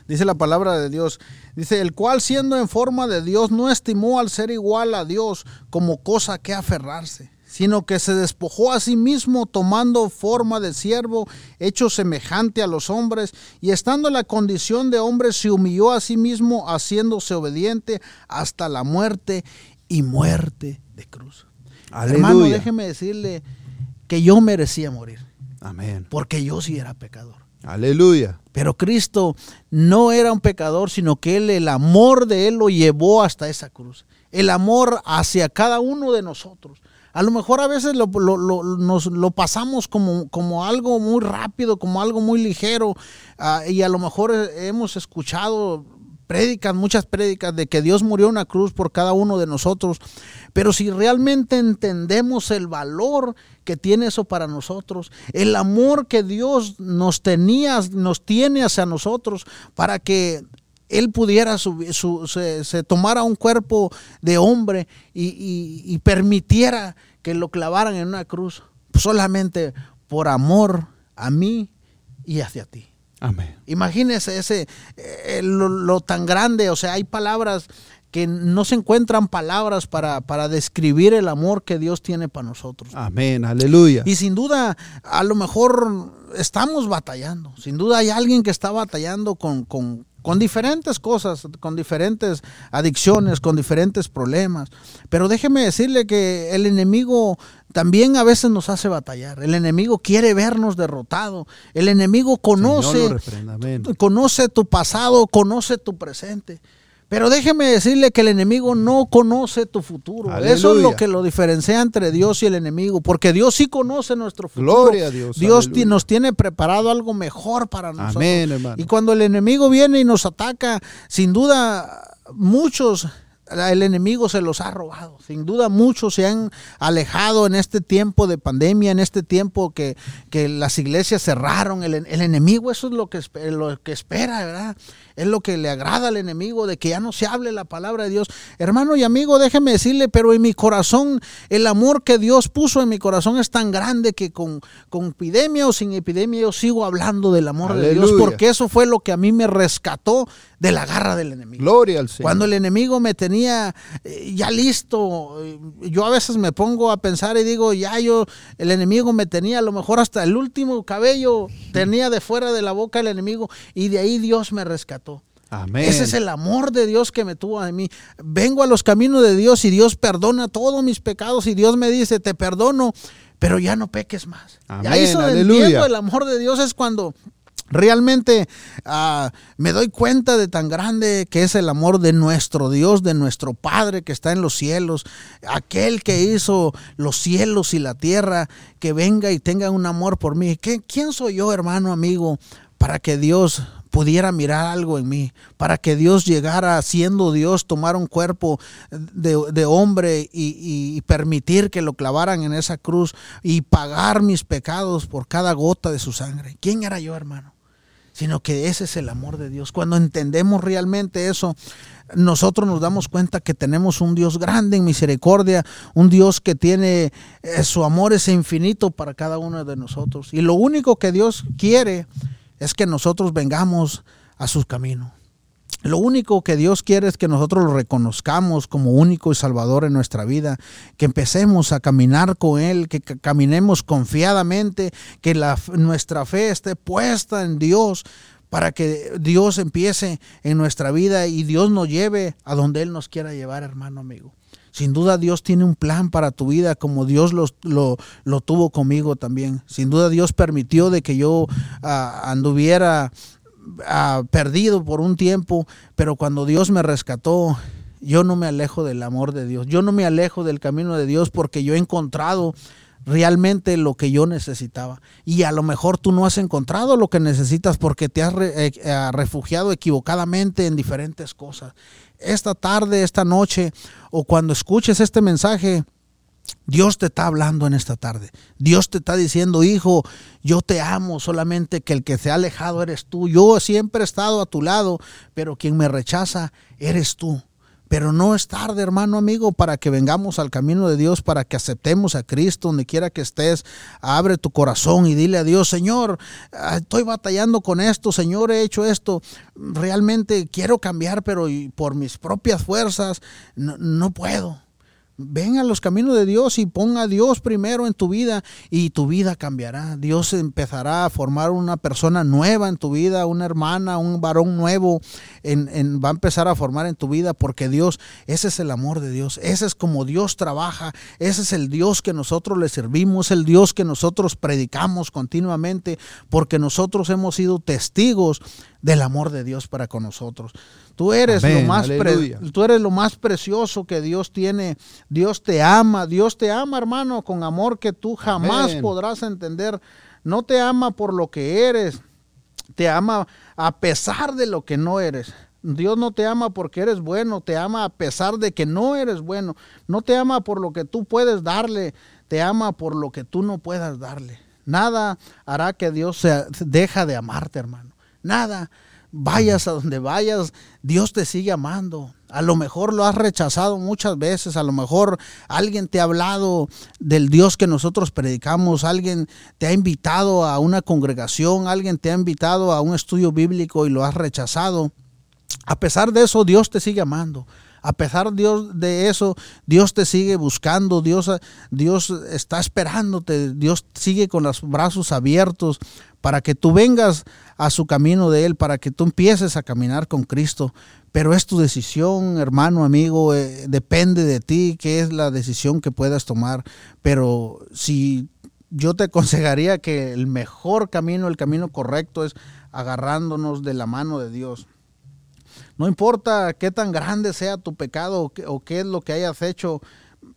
Dice la palabra de Dios. Dice, el cual siendo en forma de Dios no estimó al ser igual a Dios como cosa que aferrarse, sino que se despojó a sí mismo tomando forma de siervo, hecho semejante a los hombres, y estando en la condición de hombre se humilló a sí mismo, haciéndose obediente hasta la muerte y muerte de cruz. Hermano, déjeme decirle que yo merecía morir. Amén. Porque yo sí era pecador. Aleluya. Pero Cristo no era un pecador, sino que él, el amor de Él lo llevó hasta esa cruz. El amor hacia cada uno de nosotros. A lo mejor a veces lo, nos lo pasamos como, como, algo muy rápido, como algo muy ligero, ah, y a lo mejor hemos escuchado prédicas, muchas prédicas de que Dios murió en una cruz por cada uno de nosotros, pero si realmente entendemos el valor que tiene eso para nosotros, el amor que Dios nos tenía, nos tiene hacia nosotros para que él pudiera se, tomara un cuerpo de hombre y, permitiera que lo clavaran en una cruz solamente por amor a mí y hacia ti. Amén. Imagínese ese, eh, lo, tan grande, o sea, hay palabras que no se encuentran palabras para, para, describir el amor que Dios tiene para nosotros. Amén, aleluya. Y sin duda, a lo mejor estamos batallando. Sin duda hay alguien que está batallando con, con, con diferentes cosas, con diferentes adicciones, con diferentes problemas. Pero déjeme decirle que el enemigo también a veces nos hace batallar. El enemigo quiere vernos derrotado. El enemigo conoce, conoce tu pasado, conoce tu presente. Pero déjeme decirle que el enemigo no conoce tu futuro. Eso es lo que lo diferencia entre Dios y el enemigo, porque Dios sí conoce nuestro futuro. Gloria a Dios. Dios nos tiene preparado algo mejor para nosotros. Amén, hermano. Y cuando el enemigo viene y nos ataca, sin duda muchos el enemigo se los ha robado. Sin duda muchos se han alejado en este tiempo de pandemia, en este tiempo que, las iglesias cerraron. El, enemigo eso es lo que, lo que espera, ¿verdad? Es lo que le agrada al enemigo, de que ya no se hable la palabra de Dios. Hermano y amigo, déjeme decirle, pero en mi corazón, el amor que Dios puso en mi corazón es tan grande que con, con epidemia o sin epidemia yo sigo hablando del amor de Dios, porque eso fue lo que a mí me rescató de la garra del enemigo. Gloria al Señor. Cuando el enemigo me tenía eh, ya listo, yo a veces me pongo a pensar y digo, ya yo, el enemigo me tenía a lo mejor hasta el último cabello, tenía de fuera de la boca el enemigo y de ahí Dios me rescató. Amén. Ese es el amor de Dios que me tuvo a mí. Vengo a los caminos de Dios y Dios perdona todos mis pecados y Dios me dice, te perdono, pero ya no peques más. Amén. Ya eso entiendo el amor de Dios es cuando Realmente ah, me doy cuenta de tan grande que es el amor de nuestro Dios, de nuestro Padre que está en los cielos, aquel que hizo los cielos y la tierra, que venga y tenga un amor por mí. ¿Quién soy yo, hermano, amigo, para que Dios pudiera mirar algo en mí, para que Dios llegara siendo Dios, tomar un cuerpo de, hombre y, permitir que lo clavaran en esa cruz y pagar mis pecados por cada gota de su sangre. ¿Quién era yo, hermano? Sino que ese es el amor de Dios. Cuando entendemos realmente eso, nosotros nos damos cuenta que tenemos un Dios grande en misericordia, un Dios que tiene eh, su amor es infinito para cada uno de nosotros. Y lo único que Dios quiere es que nosotros vengamos a sus caminos. Lo único que Dios quiere es que nosotros lo reconozcamos como único y salvador en nuestra vida, que empecemos a caminar con Él, que caminemos confiadamente, que la, nuestra fe esté puesta en Dios para que Dios empiece en nuestra vida y Dios nos lleve a donde Él nos quiera llevar, hermano amigo. Sin duda Dios tiene un plan para tu vida como Dios lo, lo, tuvo conmigo también. Sin duda Dios permitió de que yo ah, anduviera perdido por un tiempo, pero cuando Dios me rescató, yo no me alejo del amor de Dios, yo no me alejo del camino de Dios porque yo he encontrado realmente lo que yo necesitaba. Y a lo mejor tú no has encontrado lo que necesitas porque te has eh, eh, refugiado equivocadamente en diferentes cosas. Esta tarde, esta noche o cuando escuches este mensaje, Dios te está hablando en esta tarde. Dios te está diciendo, hijo, yo te amo, solamente que el que se ha alejado eres tú. Yo siempre he estado a tu lado, pero quien me rechaza eres tú. Pero no es tarde, hermano amigo, para que vengamos al camino de Dios, para que aceptemos a Cristo donde quiera que estés. Abre tu corazón y dile a Dios, Señor, ah, estoy batallando con esto, Señor, he hecho esto. Realmente quiero cambiar, pero por mis propias fuerzas no, no puedo. Ven a los caminos de Dios y ponga a Dios primero en tu vida y tu vida cambiará. Dios empezará a formar una persona nueva en tu vida, una hermana, un varón nuevo, en, va a empezar a formar en tu vida porque Dios, ese es el amor de Dios, ese es como Dios trabaja, ese es el Dios que nosotros le servimos, el Dios que nosotros predicamos continuamente porque nosotros hemos sido testigos del amor de Dios para con nosotros. Tú eres, lo más tú eres lo más precioso que Dios tiene. Dios te ama. Dios te ama, hermano, con amor que tú jamás podrás entender. No te ama por lo que eres. Te ama a pesar de lo que no eres. Dios no te ama porque eres bueno, te ama a pesar de que no eres bueno. No te ama por lo que tú puedes darle, te ama por lo que tú no puedas darle. Nada hará que Dios se deja de amarte, hermano. Nada vayas a donde vayas, Dios te sigue amando. A lo mejor lo has rechazado muchas veces, a lo mejor alguien te ha hablado del Dios que nosotros predicamos, alguien te ha invitado a una congregación, alguien te ha invitado a un estudio bíblico y lo has rechazado. A pesar de eso, Dios te sigue amando. A pesar de eso, Dios te sigue buscando, Dios, Dios está esperándote, Dios sigue con los brazos abiertos para que tú vengas a su camino de Él, para que tú empieces a caminar con Cristo. Pero es tu decisión, hermano, amigo, eh, depende de ti, qué es la decisión que puedas tomar. Pero si yo te aconsejaría que el mejor camino, el camino correcto es agarrándonos de la mano de Dios. No importa qué tan grande sea tu pecado o qué, es lo que hayas hecho,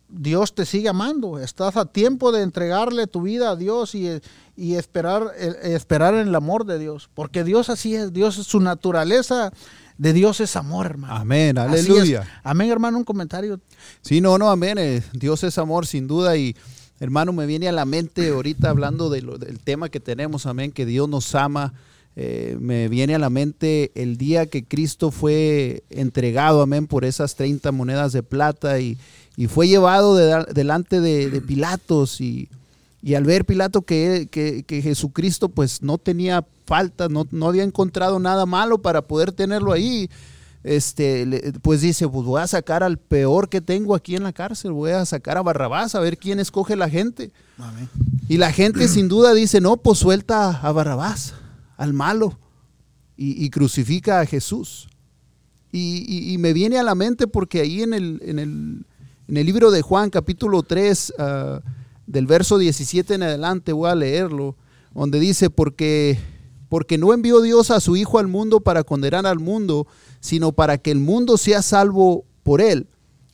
Dios te sigue amando. Estás a tiempo de entregarle tu vida a Dios y, y esperar, esperar en el amor de Dios. Porque Dios así es, Dios es su naturaleza. De Dios es amor, hermano. Amén, aleluya. Amén, hermano, un comentario. Sí, no, no, amén. Eh, Dios es amor, sin duda. Y hermano, me viene a la mente ahorita hablando del tema que tenemos, amén, que Dios nos ama. Eh, me viene a la mente el día que Cristo fue entregado, amén, por esas 30 monedas de plata y, fue llevado delante de Pilatos y y al ver Pilato que, que, Jesucristo pues no tenía falta, no, no, había encontrado nada malo para poder tenerlo ahí, este, pues dice, pues voy a sacar al peor que tengo aquí en la cárcel, voy a sacar a Barrabás a ver quién escoge la gente. Y la gente sin duda dice, no, pues suelta a Barrabás, al malo, y, crucifica a Jesús. Y, me viene a la mente porque ahí en el, en el, en el libro de Juan capítulo 3, del verso 17 en adelante, voy a leerlo, donde dice, porque, porque no envió Dios a su Hijo al mundo para condenar al mundo, sino para que el mundo sea salvo por él.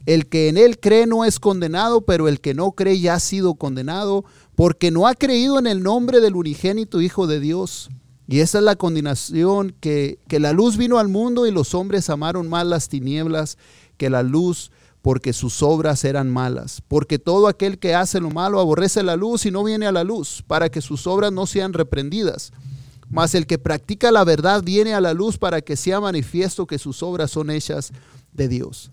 El que en él cree no es condenado, pero el que no cree ya ha sido condenado, porque no ha creído en el nombre del unigénito Hijo de Dios. Y esa es la condenación, que, que la luz vino al mundo y los hombres amaron más las tinieblas que la luz, porque sus obras eran malas. Porque todo aquel que hace lo malo aborrece la luz y no viene a la luz, para que sus obras no sean reprendidas. Mas el que practica la verdad viene a la luz para que sea manifiesto que sus obras son hechas de Dios.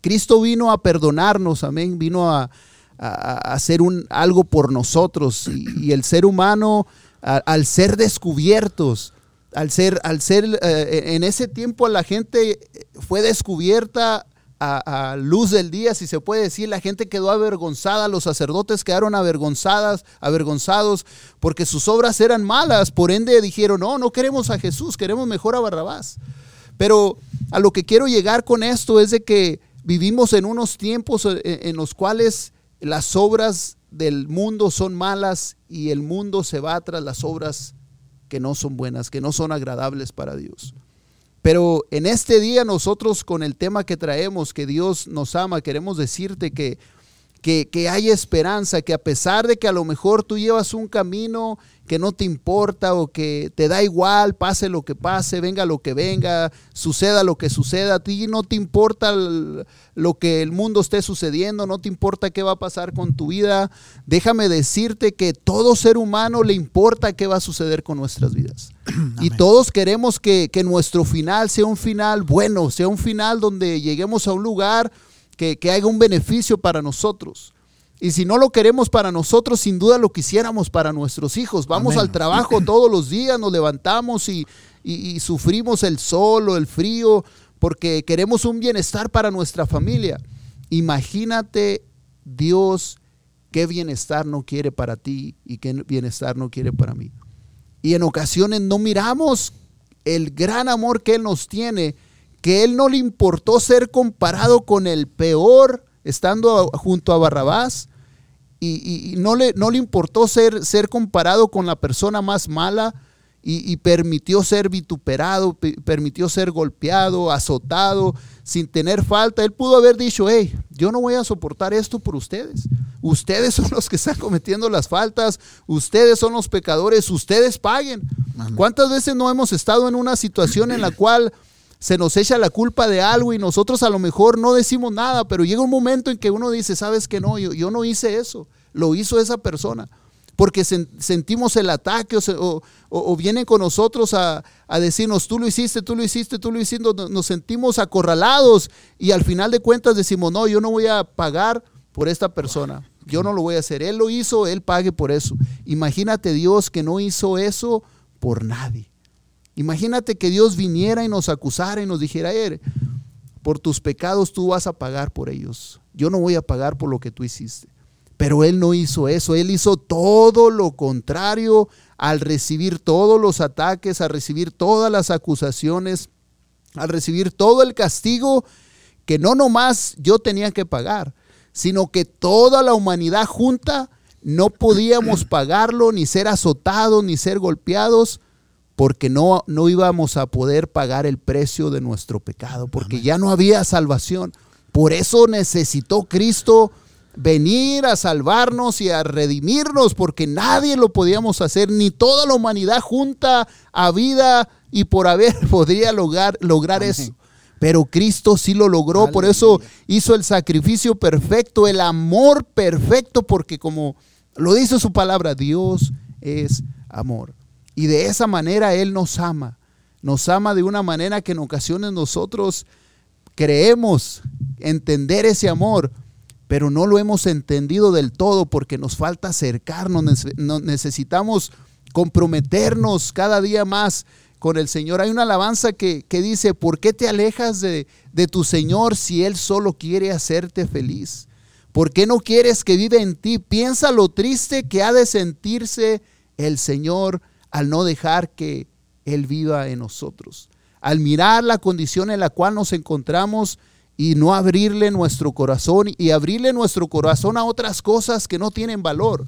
Cristo vino a perdonarnos, amén, vino a, hacer un, algo por nosotros y, el ser humano al ser descubiertos, al ser, al ser eh, en ese tiempo la gente fue descubierta a, luz del día, si se puede decir, la gente quedó avergonzada, los sacerdotes quedaron avergonzadas, avergonzados, porque sus obras eran malas, por ende dijeron, no, no queremos a Jesús, queremos mejor a Barrabás. Pero a lo que quiero llegar con esto es de que vivimos en unos tiempos en, en los cuales las obras del mundo son malas y el mundo se va tras las obras que no son buenas, que no son agradables para Dios. Pero en este día nosotros con el tema que traemos, que Dios nos ama, queremos decirte que, que, hay esperanza, que a pesar de que a lo mejor tú llevas un camino que no te importa o que te da igual, pase lo que pase, venga lo que venga, suceda lo que suceda, a ti no te importa lo que el mundo esté sucediendo, no te importa qué va a pasar con tu vida. Déjame decirte que todo ser humano le importa qué va a suceder con nuestras vidas. y todos queremos que, que, nuestro final sea un final bueno, sea un final donde lleguemos a un lugar que, que haga un beneficio para nosotros. Y si no lo queremos para nosotros, sin duda lo quisiéramos para nuestros hijos. Vamos al trabajo todos los días, nos levantamos y, sufrimos el sol o el frío porque queremos un bienestar para nuestra familia. Imagínate Dios qué bienestar no quiere para ti y qué bienestar no quiere para mí. Y en ocasiones no miramos el gran amor que Él nos tiene, que Él no le importó ser comparado con el peor estando junto a Barrabás, y, no, le, no le importó ser, ser comparado con la persona más mala y, permitió ser vituperado, permitió ser golpeado, azotado, sin tener falta. Él pudo haber dicho, hey, yo no voy a soportar esto por ustedes. Ustedes son los que están cometiendo las faltas, ustedes son los pecadores, ustedes paguen. ¿Cuántas veces no hemos estado en una situación en la cual se nos echa la culpa de algo y nosotros a lo mejor no decimos nada, pero llega un momento en que uno dice, sabes que no, yo, no hice eso, lo hizo esa persona. Porque sentimos el ataque o, vienen con nosotros a, decirnos, tú lo hiciste, tú lo hiciste, tú lo hiciste, nos sentimos acorralados y al final de cuentas decimos, no, yo no voy a pagar por esta persona, yo no lo voy a hacer, él lo hizo, él pague por eso. Imagínate Dios que no hizo eso por nadie. Imagínate que Dios viniera y nos acusara y nos dijera, er, por tus pecados tú vas a pagar por ellos. Yo no voy a pagar por lo que tú hiciste. Pero Él no hizo eso, Él hizo todo lo contrario al recibir todos los ataques, al recibir todas las acusaciones, al recibir todo el castigo que no nomás yo tenía que pagar, sino que toda la humanidad junta no podíamos pagarlo, ni ser azotados, ni ser golpeados, porque no, no íbamos a poder pagar el precio de nuestro pecado, porque ya no había salvación. Por eso necesitó Cristo venir a salvarnos y a redimirnos, porque nadie lo podíamos hacer, ni toda la humanidad junta a vida y por haber podría lograr, lograr eso. Pero Cristo sí lo logró, por eso hizo el sacrificio perfecto, el amor perfecto, porque como lo dice su palabra, Dios es amor. Y de esa manera Él nos ama. Nos ama de una manera que en ocasiones nosotros creemos entender ese amor, pero no lo hemos entendido del todo porque nos falta acercarnos, necesitamos comprometernos cada día más con el Señor. Hay una alabanza que, dice, ¿por qué te alejas de, de, tu Señor si Él solo quiere hacerte feliz? ¿Por qué no quieres que viva en ti? Piensa lo triste que ha de sentirse el Señor al no dejar que Él viva en nosotros. Al mirar la condición en la cual nos encontramos y no abrirle nuestro corazón y abrirle nuestro corazón a otras cosas que no tienen valor.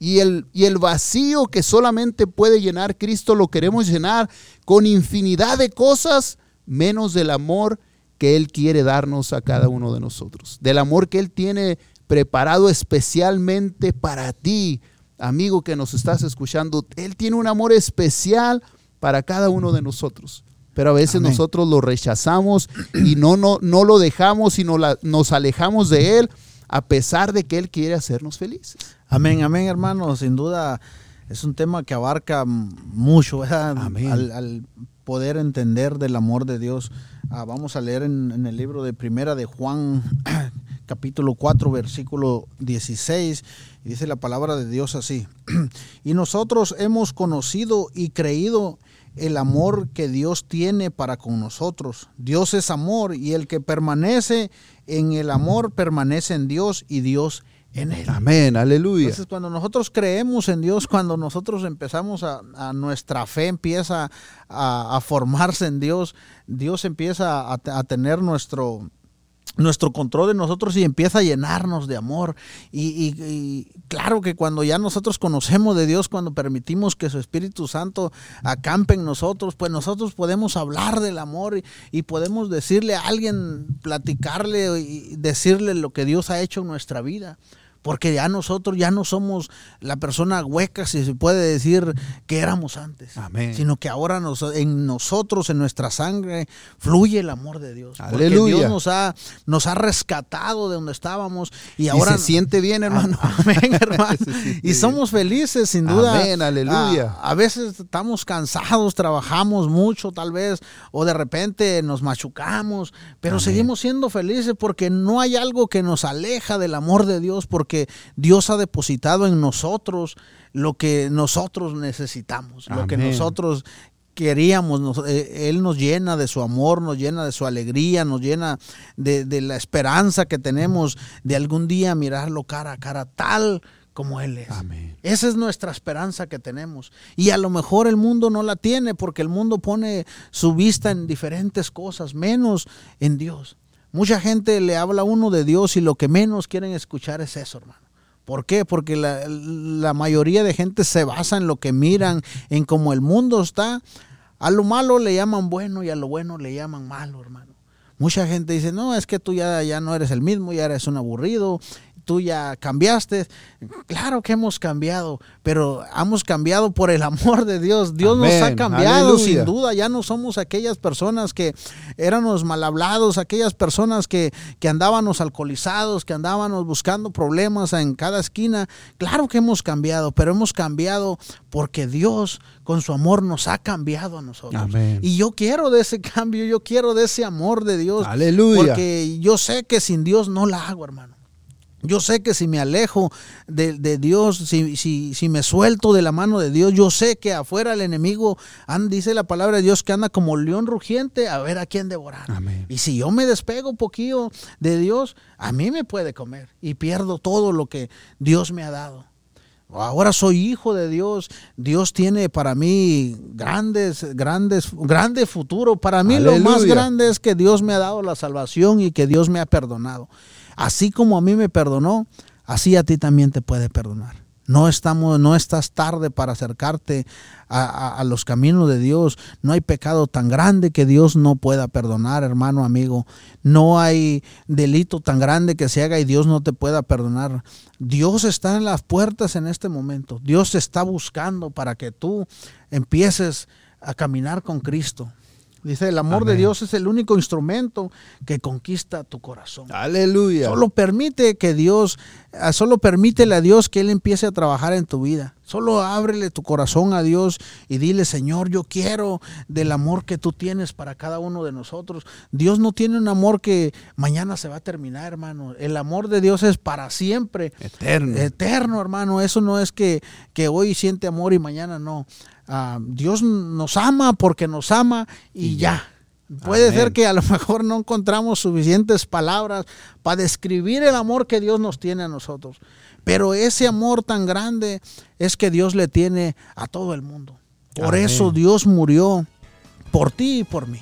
Y el, y el vacío que solamente puede llenar Cristo lo queremos llenar con infinidad de cosas, menos del amor que Él quiere darnos a cada uno de nosotros. Del amor que Él tiene preparado especialmente para ti, amigo que nos estás escuchando, Él tiene un amor especial para cada uno de nosotros. Pero a veces nosotros lo rechazamos y no, no, no lo dejamos, sino la, nos alejamos de Él a pesar de que Él quiere hacernos felices. Amén, amén, hermano. Sin duda es un tema que abarca mucho Al, poder entender del amor de Dios. Ah, vamos a leer en, en, el libro de Primera de Juan, capítulo 4, versículo 16. Dice la palabra de Dios así. y nosotros hemos conocido y creído el amor que Dios tiene para con nosotros. Dios es amor y el que permanece en el amor permanece en Dios y Dios en él. Amén, aleluya. Entonces cuando nosotros creemos en Dios, cuando nosotros empezamos a, nuestra fe empieza a, formarse en Dios, Dios empieza a, a tener nuestro nuestro control de nosotros y empieza a llenarnos de amor. Y, claro que cuando ya nosotros conocemos de Dios, cuando permitimos que su Espíritu Santo acampe en nosotros, pues nosotros podemos hablar del amor y, podemos decirle a alguien, platicarle y decirle lo que Dios ha hecho en nuestra vida porque ya nosotros ya no somos la persona hueca, si se puede decir, que éramos antes, Amén. sino que ahora en nosotros, en nuestra sangre, fluye el amor de Dios. Aleluya. Porque Dios nos ha, nos ha rescatado de donde estábamos y ahora... se siente bien, hermano. Amén, hermano. y somos felices, sin duda. Amén, aleluya. A, a, veces estamos cansados, trabajamos mucho tal vez, o de repente nos machucamos, pero seguimos siendo felices porque no hay algo que nos aleja del amor de Dios, porque que Dios ha depositado en nosotros lo que nosotros necesitamos, lo que nosotros queríamos, eh, Él nos llena de su amor, nos llena de su alegría, nos llena de, la esperanza que tenemos de algún día mirarlo cara a cara tal como Él es. Esa es nuestra esperanza que tenemos. Y a lo mejor el mundo no la tiene porque el mundo pone su vista en diferentes cosas, menos en Dios. Mucha gente le habla a uno de Dios y lo que menos quieren escuchar es eso, hermano. ¿Por qué? Porque la, mayoría de gente se basa en lo que miran, en cómo el mundo está. A lo malo le llaman bueno y a lo bueno le llaman malo, hermano. Mucha gente dice, no, es que tú ya, ya no eres el mismo, ya eres un aburrido, tú ya cambiaste. Claro que hemos cambiado, pero hemos cambiado por el amor de Dios. Dios nos ha cambiado, sin duda. Ya no somos aquellas personas que éramos mal hablados, aquellas personas que, que andábamos alcoholizados, que andábamos buscando problemas en cada esquina. Claro que hemos cambiado, pero hemos cambiado porque Dios con su amor nos ha cambiado a nosotros. Y yo quiero de ese cambio, yo quiero de ese amor de Dios. Aleluya. Porque yo sé que sin Dios no la hago, hermano. Yo sé que si me alejo de, Dios, si, si, si, me suelto de la mano de Dios, yo sé que afuera el enemigo, dice la palabra de Dios, que anda como león rugiente a ver a quién devorar. Y si yo me despego un poquito de Dios, a mí me puede comer y pierdo todo lo que Dios me ha dado. Ahora soy hijo de Dios. Dios tiene para mí grandes, grandes, grande futuro. Para mí lo más grande es que Dios me ha dado la salvación y que Dios me ha perdonado. Así como a mí me perdonó, así a ti también te puede perdonar. No, estamos, no estás tarde para acercarte a, los caminos de Dios. No hay pecado tan grande que Dios no pueda perdonar, hermano, amigo. No hay delito tan grande que se haga y Dios no te pueda perdonar. Dios está en las puertas en este momento. Dios está buscando para que tú empieces a caminar con Cristo. Dice, el amor de Dios es el único instrumento que conquista tu corazón. Aleluya. Solo permite que Dios, ah, solo permítele a Dios que Él empiece a trabajar en tu vida. Solo ábrele tu corazón a Dios y dile, Señor, yo quiero del amor que tú tienes para cada uno de nosotros. Dios no tiene un amor que mañana se va a terminar, hermano. El amor de Dios es para siempre. Eterno. Eterno, hermano. Eso no es que, que hoy siente amor y mañana no. Ah, Dios nos ama porque nos ama y, ya. Puede ser que a lo mejor no encontramos suficientes palabras para describir el amor que Dios nos tiene a nosotros. Pero ese amor tan grande es que Dios le tiene a todo el mundo. Por eso Dios murió por ti y por mí.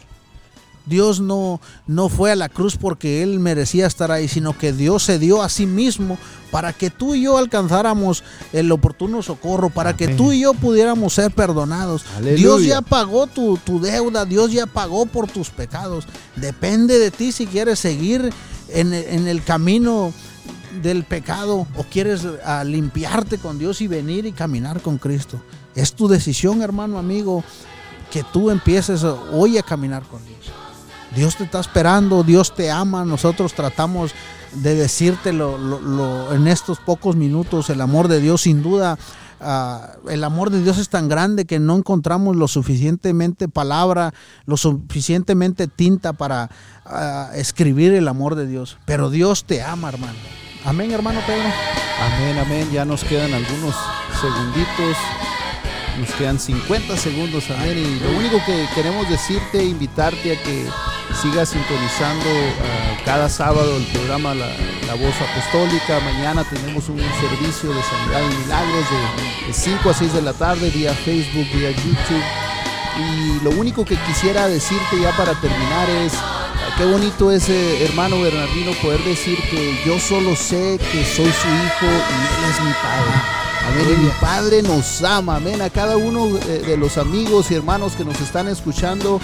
Dios no, no fue a la cruz porque Él merecía estar ahí, sino que Dios se dio a sí mismo para que tú y yo alcanzáramos el oportuno socorro, para que tú y yo pudiéramos ser perdonados. Dios ya pagó tu, deuda, Dios ya pagó por tus pecados. Depende de ti si quieres seguir en, el camino del pecado o quieres ah, limpiarte con Dios y venir y caminar con Cristo. Es tu decisión, hermano, amigo, que tú empieces hoy a caminar con Dios. Dios te está esperando, Dios te ama, nosotros tratamos de decírtelo en estos pocos minutos, el amor de Dios sin duda ah, el amor de Dios es tan grande que no encontramos lo suficientemente palabra, lo suficientemente tinta para ah, escribir el amor de Dios. Pero Dios te ama, hermano. Amén, hermano Pedro. Amén, amén. Ya nos quedan algunos segunditos. Nos quedan 50 segundos, amén. Y lo único que queremos decirte, invitarte a que sigas sintonizando uh, cada sábado el programa la, la, Voz Apostólica. Mañana tenemos un servicio de sanidad y milagros de, de 5 a 6 de la tarde vía Facebook, vía YouTube. Y lo único que quisiera decirte ya para terminar es, qué bonito es, eh, hermano Bernardino, poder decir que yo solo sé que soy su hijo y él es mi padre. Amén. Y mi Padre nos ama. Amén. A cada uno de los amigos y hermanos que nos están escuchando,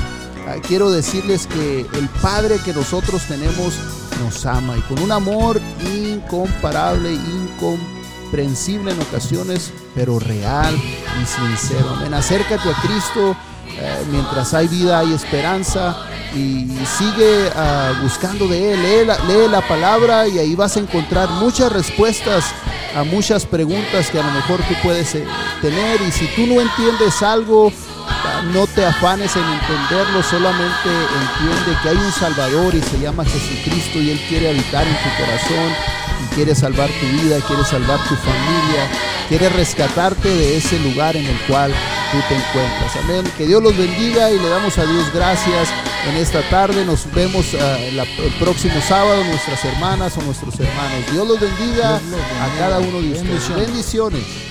quiero decirles que el Padre que nosotros tenemos nos ama y con un amor incomparable, incomprensible en ocasiones, pero real y sincero. Amén. Acércate a Cristo. Eh, mientras hay vida hay esperanza y sigue uh, buscando de Él. Lee la, palabra y ahí vas a encontrar muchas respuestas a muchas preguntas que a lo mejor tú puedes eh, tener. Y si tú no entiendes algo, no te afanes en entenderlo, solamente entiende que hay un Salvador y se llama Jesucristo y Él quiere habitar en tu corazón y quiere salvar tu vida, quiere salvar tu familia, quiere rescatarte de ese lugar en el cual tú te encuentras. Amén. Que Dios los bendiga y le damos a Dios gracias en esta tarde. Nos vemos uh, la, el próximo sábado, nuestras hermanas o nuestros hermanos. Dios los bendiga, Dios los bendiga. a cada uno de ustedes. Bendiciones. Bendiciones.